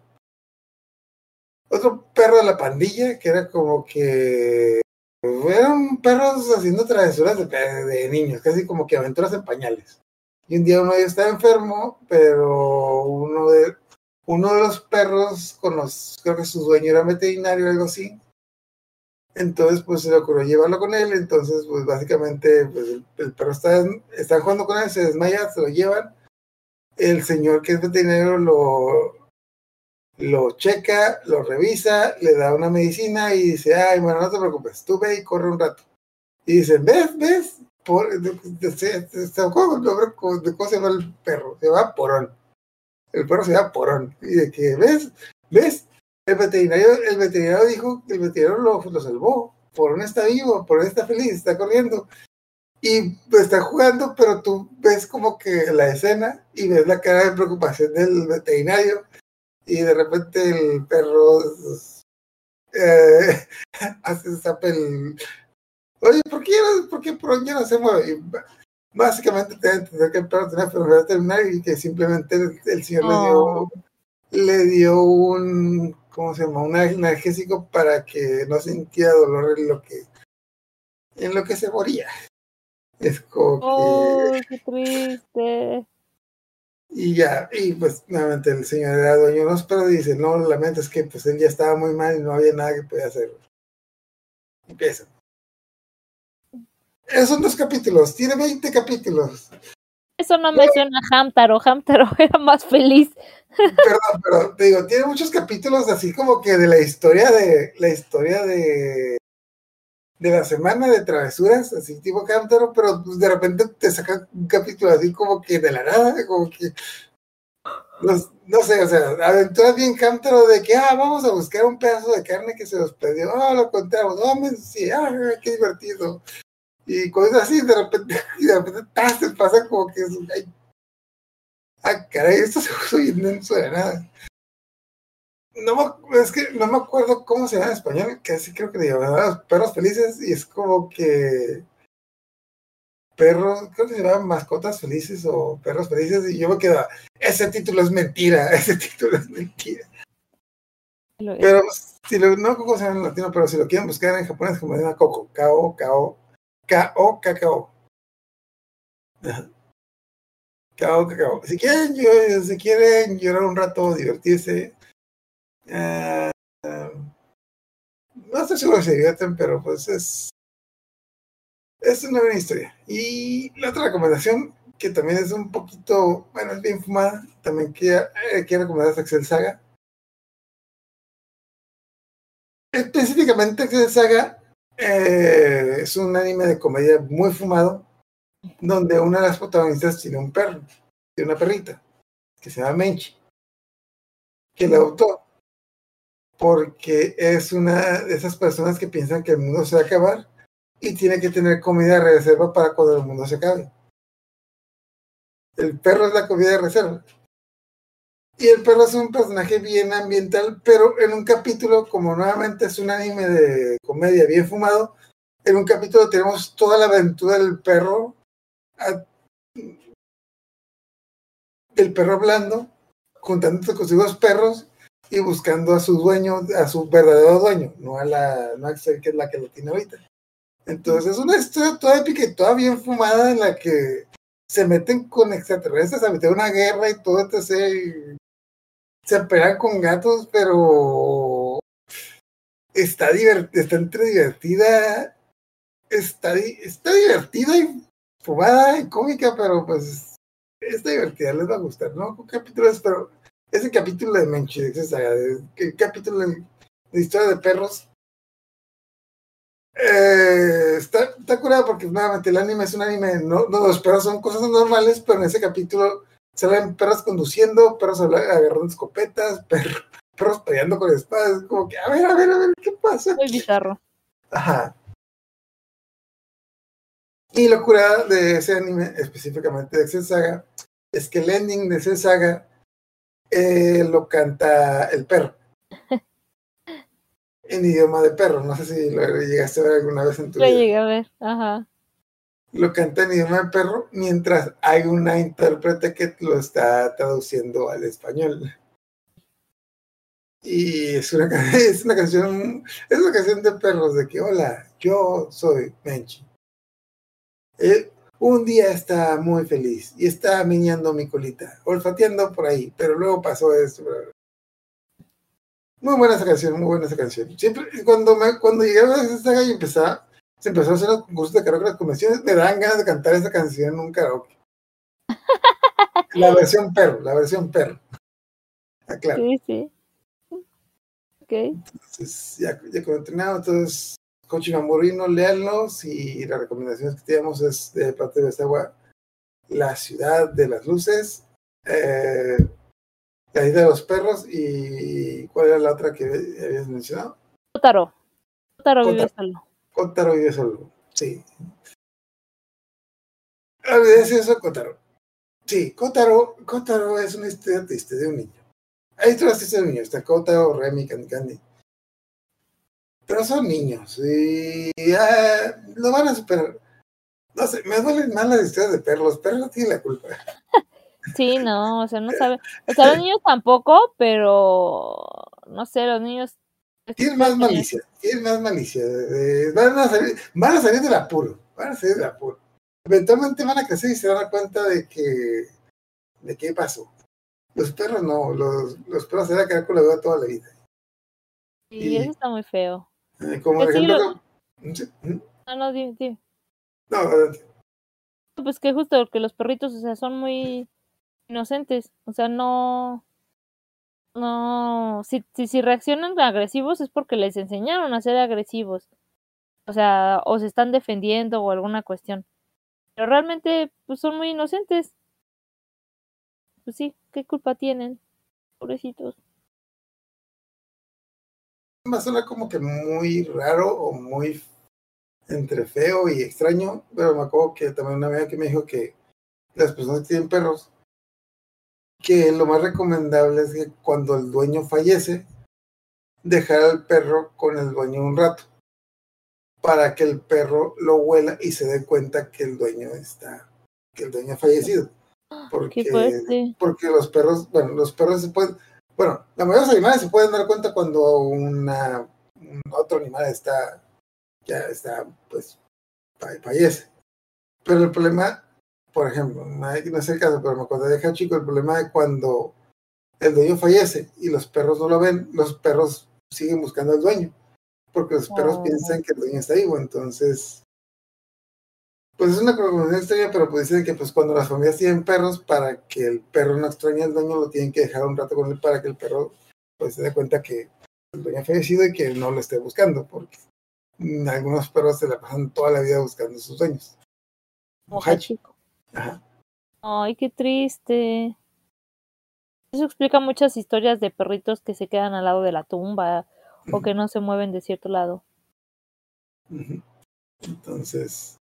otro perro de la pandilla, que era como que eran perros haciendo travesuras de, de niños, casi como que aventuras en pañales. Y un día uno de ellos estaba enfermo, pero uno de, uno de los perros, con los, creo que su dueño era veterinario o algo así, entonces, pues se le ocurrió llevarlo con él. Entonces, pues básicamente, pues el, perro está, están jugando con él, se desmaya, se lo llevan. El señor que es veterinario lo, lo checa, lo revisa, le da una medicina y dice, ay, bueno, no te preocupes, tú ve y corre un rato. Y dicen, ¿ves? ¿Ves? Por, se- cómo se llama el perro? Se llama Porón. El perro se llama Porón. Y de que, ¿ves? ¿Ves? El veterinario, el veterinario dijo que el veterinario lo, lo salvó. Porón está vivo, Porón está feliz, está corriendo. Y pues, está jugando, pero tú ves como que la escena y ves la cara de preocupación del veterinario. Y de repente el perro eh, *laughs* hace el. Oye, ¿por qué, por qué Porón ya no se mueve? Y básicamente te entender que el perro tiene una enfermedad terminal y que simplemente el, el señor le dio Oh. le dio un, ¿cómo se llama? Un analgésico para que no sintiera dolor en lo que, en lo que se moría. Es como que... Oh, qué triste. Y ya, y pues nuevamente el señor era dueño de los perros y dice, no, lamento, es que pues él ya estaba muy mal y no había nada que podía hacer. Empieza. Esos son dos capítulos, tiene 20 capítulos. Eso no me suena a Hamtaro. Hamtaro *laughs* era más feliz. Perdón, pero te digo, tiene muchos capítulos así como que de la historia de la historia de de la semana de travesuras, así tipo Cántaro, pero pues de repente te saca un capítulo así como que de la nada, como que no, no sé, o sea, aventuras bien Cántaro de que, ah, vamos a buscar un pedazo de carne que se nos perdió, ah, lo encontramos, oh, men, sí, ah, qué divertido. Y cosas así, de repente, *laughs* y de repente, ¡tas! te pasa como que, ay, ah, caray, esto se puso bien denso de nada. No me, es que no me acuerdo cómo se llama en español, que así creo que le llamaban los perros felices, y es como que perros, creo que se llaman mascotas felices o perros felices, y yo me quedo, ese título es mentira, *laughs* ese título es mentira. Pero si lo, no cómo se llama en latino, pero si lo quieren buscar en japonés, como se llama Coco, Kao, Kao, Kao, Si quieren, si quieren llorar un rato, divertirse, eh, no estoy seguro si se divierten, pero pues es, es una buena historia. Y la otra recomendación, que también es un poquito, bueno, es bien fumada, también quiero, eh, quiero recomendar a Excel Saga. Específicamente Excel Saga eh, es un anime de comedia muy fumado, donde una de las protagonistas tiene un perro, tiene una perrita, que se llama Menchi, que la adoptó porque es una de esas personas que piensan que el mundo se va a acabar y tiene que tener comida de reserva para cuando el mundo se acabe. El perro es la comida de reserva. Y el perro es un personaje bien ambiental, pero en un capítulo, como nuevamente es un anime de comedia bien fumado, en un capítulo tenemos toda la aventura del perro, del perro hablando, juntándose con sus dos perros y buscando a su dueño, a su verdadero dueño, no a la, no a que es la que lo tiene ahorita. Entonces es una historia toda épica y toda bien fumada en la que se meten con extraterrestres a meter una guerra y todo, etc. se pelean con gatos, pero está, divert- está entre divertida, está, está divertida y fumada y cómica, pero pues está divertida, les va a gustar, ¿no? ¿Qué capítulo es? Pero ese capítulo de Menchi, esa saga, de- el capítulo de, de historia de perros, eh, está, está curado porque nuevamente el anime es un anime, no, no, los perros son cosas normales, pero en ese capítulo salen perros conduciendo, perros agarrando escopetas, *laughs* perros, perros peleando con espadas, como que, a ver, a ver, a ver, ¿qué pasa? Muy bizarro. Ajá. Y lo curada de ese anime, específicamente de Excel Saga, es que el ending de Excel Saga eh, lo canta el perro. *laughs* en idioma de perro. No sé si lo llegaste a ver alguna vez en tu Lo vida. llegué a ver. Ajá. Lo canta en idioma de perro mientras hay una intérprete que lo está traduciendo al español. Y es una, *laughs* es una canción, es una canción de perros de que, hola, yo soy Menchi. Eh, un día está muy feliz y está meneando mi colita, olfateando por ahí, pero luego pasó esto. Muy buena esa canción, muy buena esa canción. Siempre, cuando, me, cuando llegué a esa saga y empezaba, se empezó a hacer los concursos de karaoke, las convenciones, me dan ganas de cantar esa canción en un karaoke. La *laughs* versión perro, la versión perro. Ah, claro. Sí, sí. Ok. Entonces, ya, ya como entrenado, entonces, Coach Mamorino, léanlos y las recomendaciones que tenemos es de parte de Estagua, La ciudad de las luces, eh, La isla de los perros y ¿cuál era la otra que habías mencionado? Kotaro. Kotaro vive solo. Kotaro vive solo, sí. Olvídese eso, Kotaro. Sí, Kotaro, Kotaro es una historia triste de un niño. Hay historias tristes de un niño, está Kotaro, Remy, Candy Candy. Pero son niños y ah, lo van a superar. No sé, me duelen más las historias de perros. Los perros no tienen la culpa. *laughs* Sí, no, o sea, no sabe. O sea, *laughs* los niños tampoco, pero no sé, los niños. Tienen más malicia, tienen más malicia. eh, van, a salir, van a salir del apuro, van a salir del apuro. eventualmente van a crecer y se van a dar cuenta de que, de qué pasó. Los perros no, los, los perros se van a quedar con la duda toda la vida. Y Y- eso está muy feo. Eh, *laughs* Como Pues sí, ejemplo, Sí, ¿Mm? No, no, dime, dime. no, adelante. Pues que justo que los perritos, o sea, son muy inocentes. O sea, no. No. Si, si, si reaccionan agresivos es porque les enseñaron a ser agresivos. O sea, o se están defendiendo o alguna cuestión. Pero realmente, pues son muy inocentes. Pues sí, ¿qué culpa tienen? Pobrecitos. Va a sonar como que muy raro o muy entre feo y extraño, pero me acuerdo que también una amiga que me dijo que las personas que tienen perros, que lo más recomendable es que cuando el dueño fallece, dejar al perro con el dueño un rato, para que el perro lo huela y se dé cuenta que el dueño está, que el dueño ha fallecido. Porque, Qué fuerte. porque los perros, bueno, los perros se pueden, bueno, la mayoría de los animales se pueden dar cuenta cuando una, un otro animal está, ya está, pues, fa- fallece. Pero el problema, por ejemplo, no es es el caso, pero me acuerdo de chico, el problema de cuando el dueño fallece y los perros no lo ven, los perros siguen buscando al dueño, porque los perros Oh. piensan que el dueño está vivo, entonces pues es una conclusión extraña, pero pues dicen que pues cuando las familias tienen perros, para que el perro no extrañe al dueño, lo tienen que dejar un rato con él para que el perro pues se dé cuenta que el dueño ha fallecido y que no lo esté buscando, porque algunos perros se la pasan toda la vida buscando a sus dueños. Hachi. Hachiko. Ajá. Ay, qué triste. Eso explica muchas historias de perritos que se quedan al lado de la tumba o que no se mueven de cierto lado. Entonces,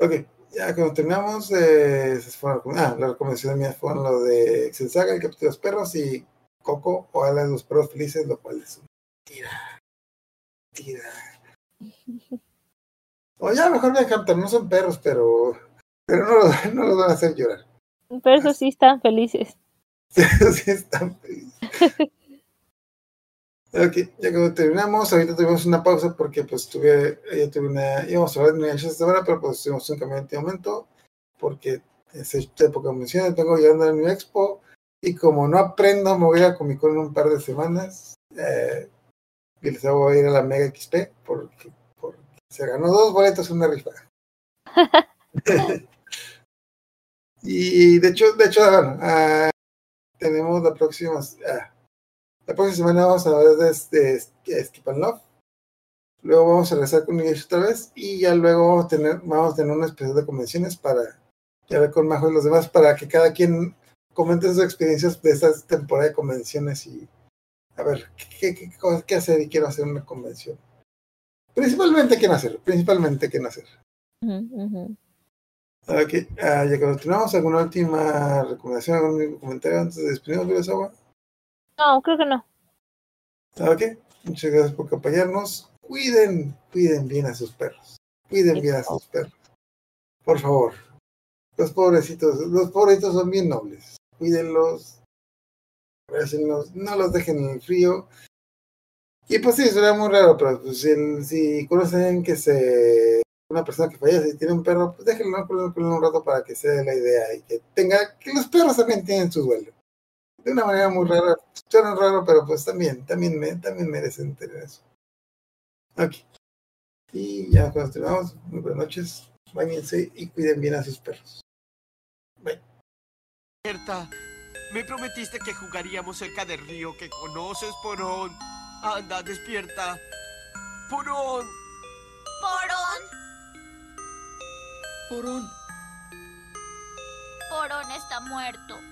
ok, ya cuando terminamos, eh, ah, las recomendaciones mías fueron lo de Excel Saga, el capítulo de los perros y Coco o Ala de los perros felices, lo cual es tira, tira. *laughs* O ya mejor me Hunter, no son perros, pero, pero no, los, *laughs* no los van a hacer llorar. Pero sí están felices. *laughs* sí están felices. Ok, ya que terminamos, ahorita tuvimos una pausa porque pues tuve, ya tuve una, íbamos a hablar de una esta semana, pero pues tuvimos un cambio de momento porque es esta época de menciones, tengo llegando a mi expo y como no aprendo, me voy a Comic Con en un par de semanas eh, y les voy a ir a la Mega XP porque, porque se ganó dos boletos en una rifa. *laughs* *laughs* y de hecho, de hecho, bueno, ah, tenemos la próxima, ah, la próxima semana vamos a hablar de, de, de Skip and Love. Luego vamos a regresar con Engage otra vez y ya luego vamos a tener, vamos a tener una especial de convenciones para ya ver con Majo y los demás para que cada quien comente sus experiencias de esta temporada de convenciones y a ver qué, qué, qué, qué hacer y quiero hacer una convención. Principalmente qué hacer, principalmente qué hacer. Ok, ah, ya que continuamos, ¿alguna última recomendación, algún comentario antes de despedirnos de agua? No, creo que no. Ok, muchas gracias por acompañarnos. Cuiden, cuiden bien a sus perros. Cuiden bien a sus perros. Por favor. Los pobrecitos, los pobrecitos son bien nobles. Cuídenlos. abrácenlos, No los dejen en el frío. Y pues sí, suena muy raro, pero pues, si, si conocen que se una persona que fallece y tiene un perro, pues déjenlo con un rato para que se dé la idea y que tenga, que los perros también tienen su duelo de una manera muy rara. Suena raro, pero pues también, también, me, también merecen tener eso. Ok. Y ya cuando terminamos, muy buenas noches, bañense y cuiden bien a sus perros. Bye. Despierta. Me prometiste que jugaríamos cerca del río que conoces, Porón. Anda, despierta. Porón. Porón, Porón. Porón está muerto.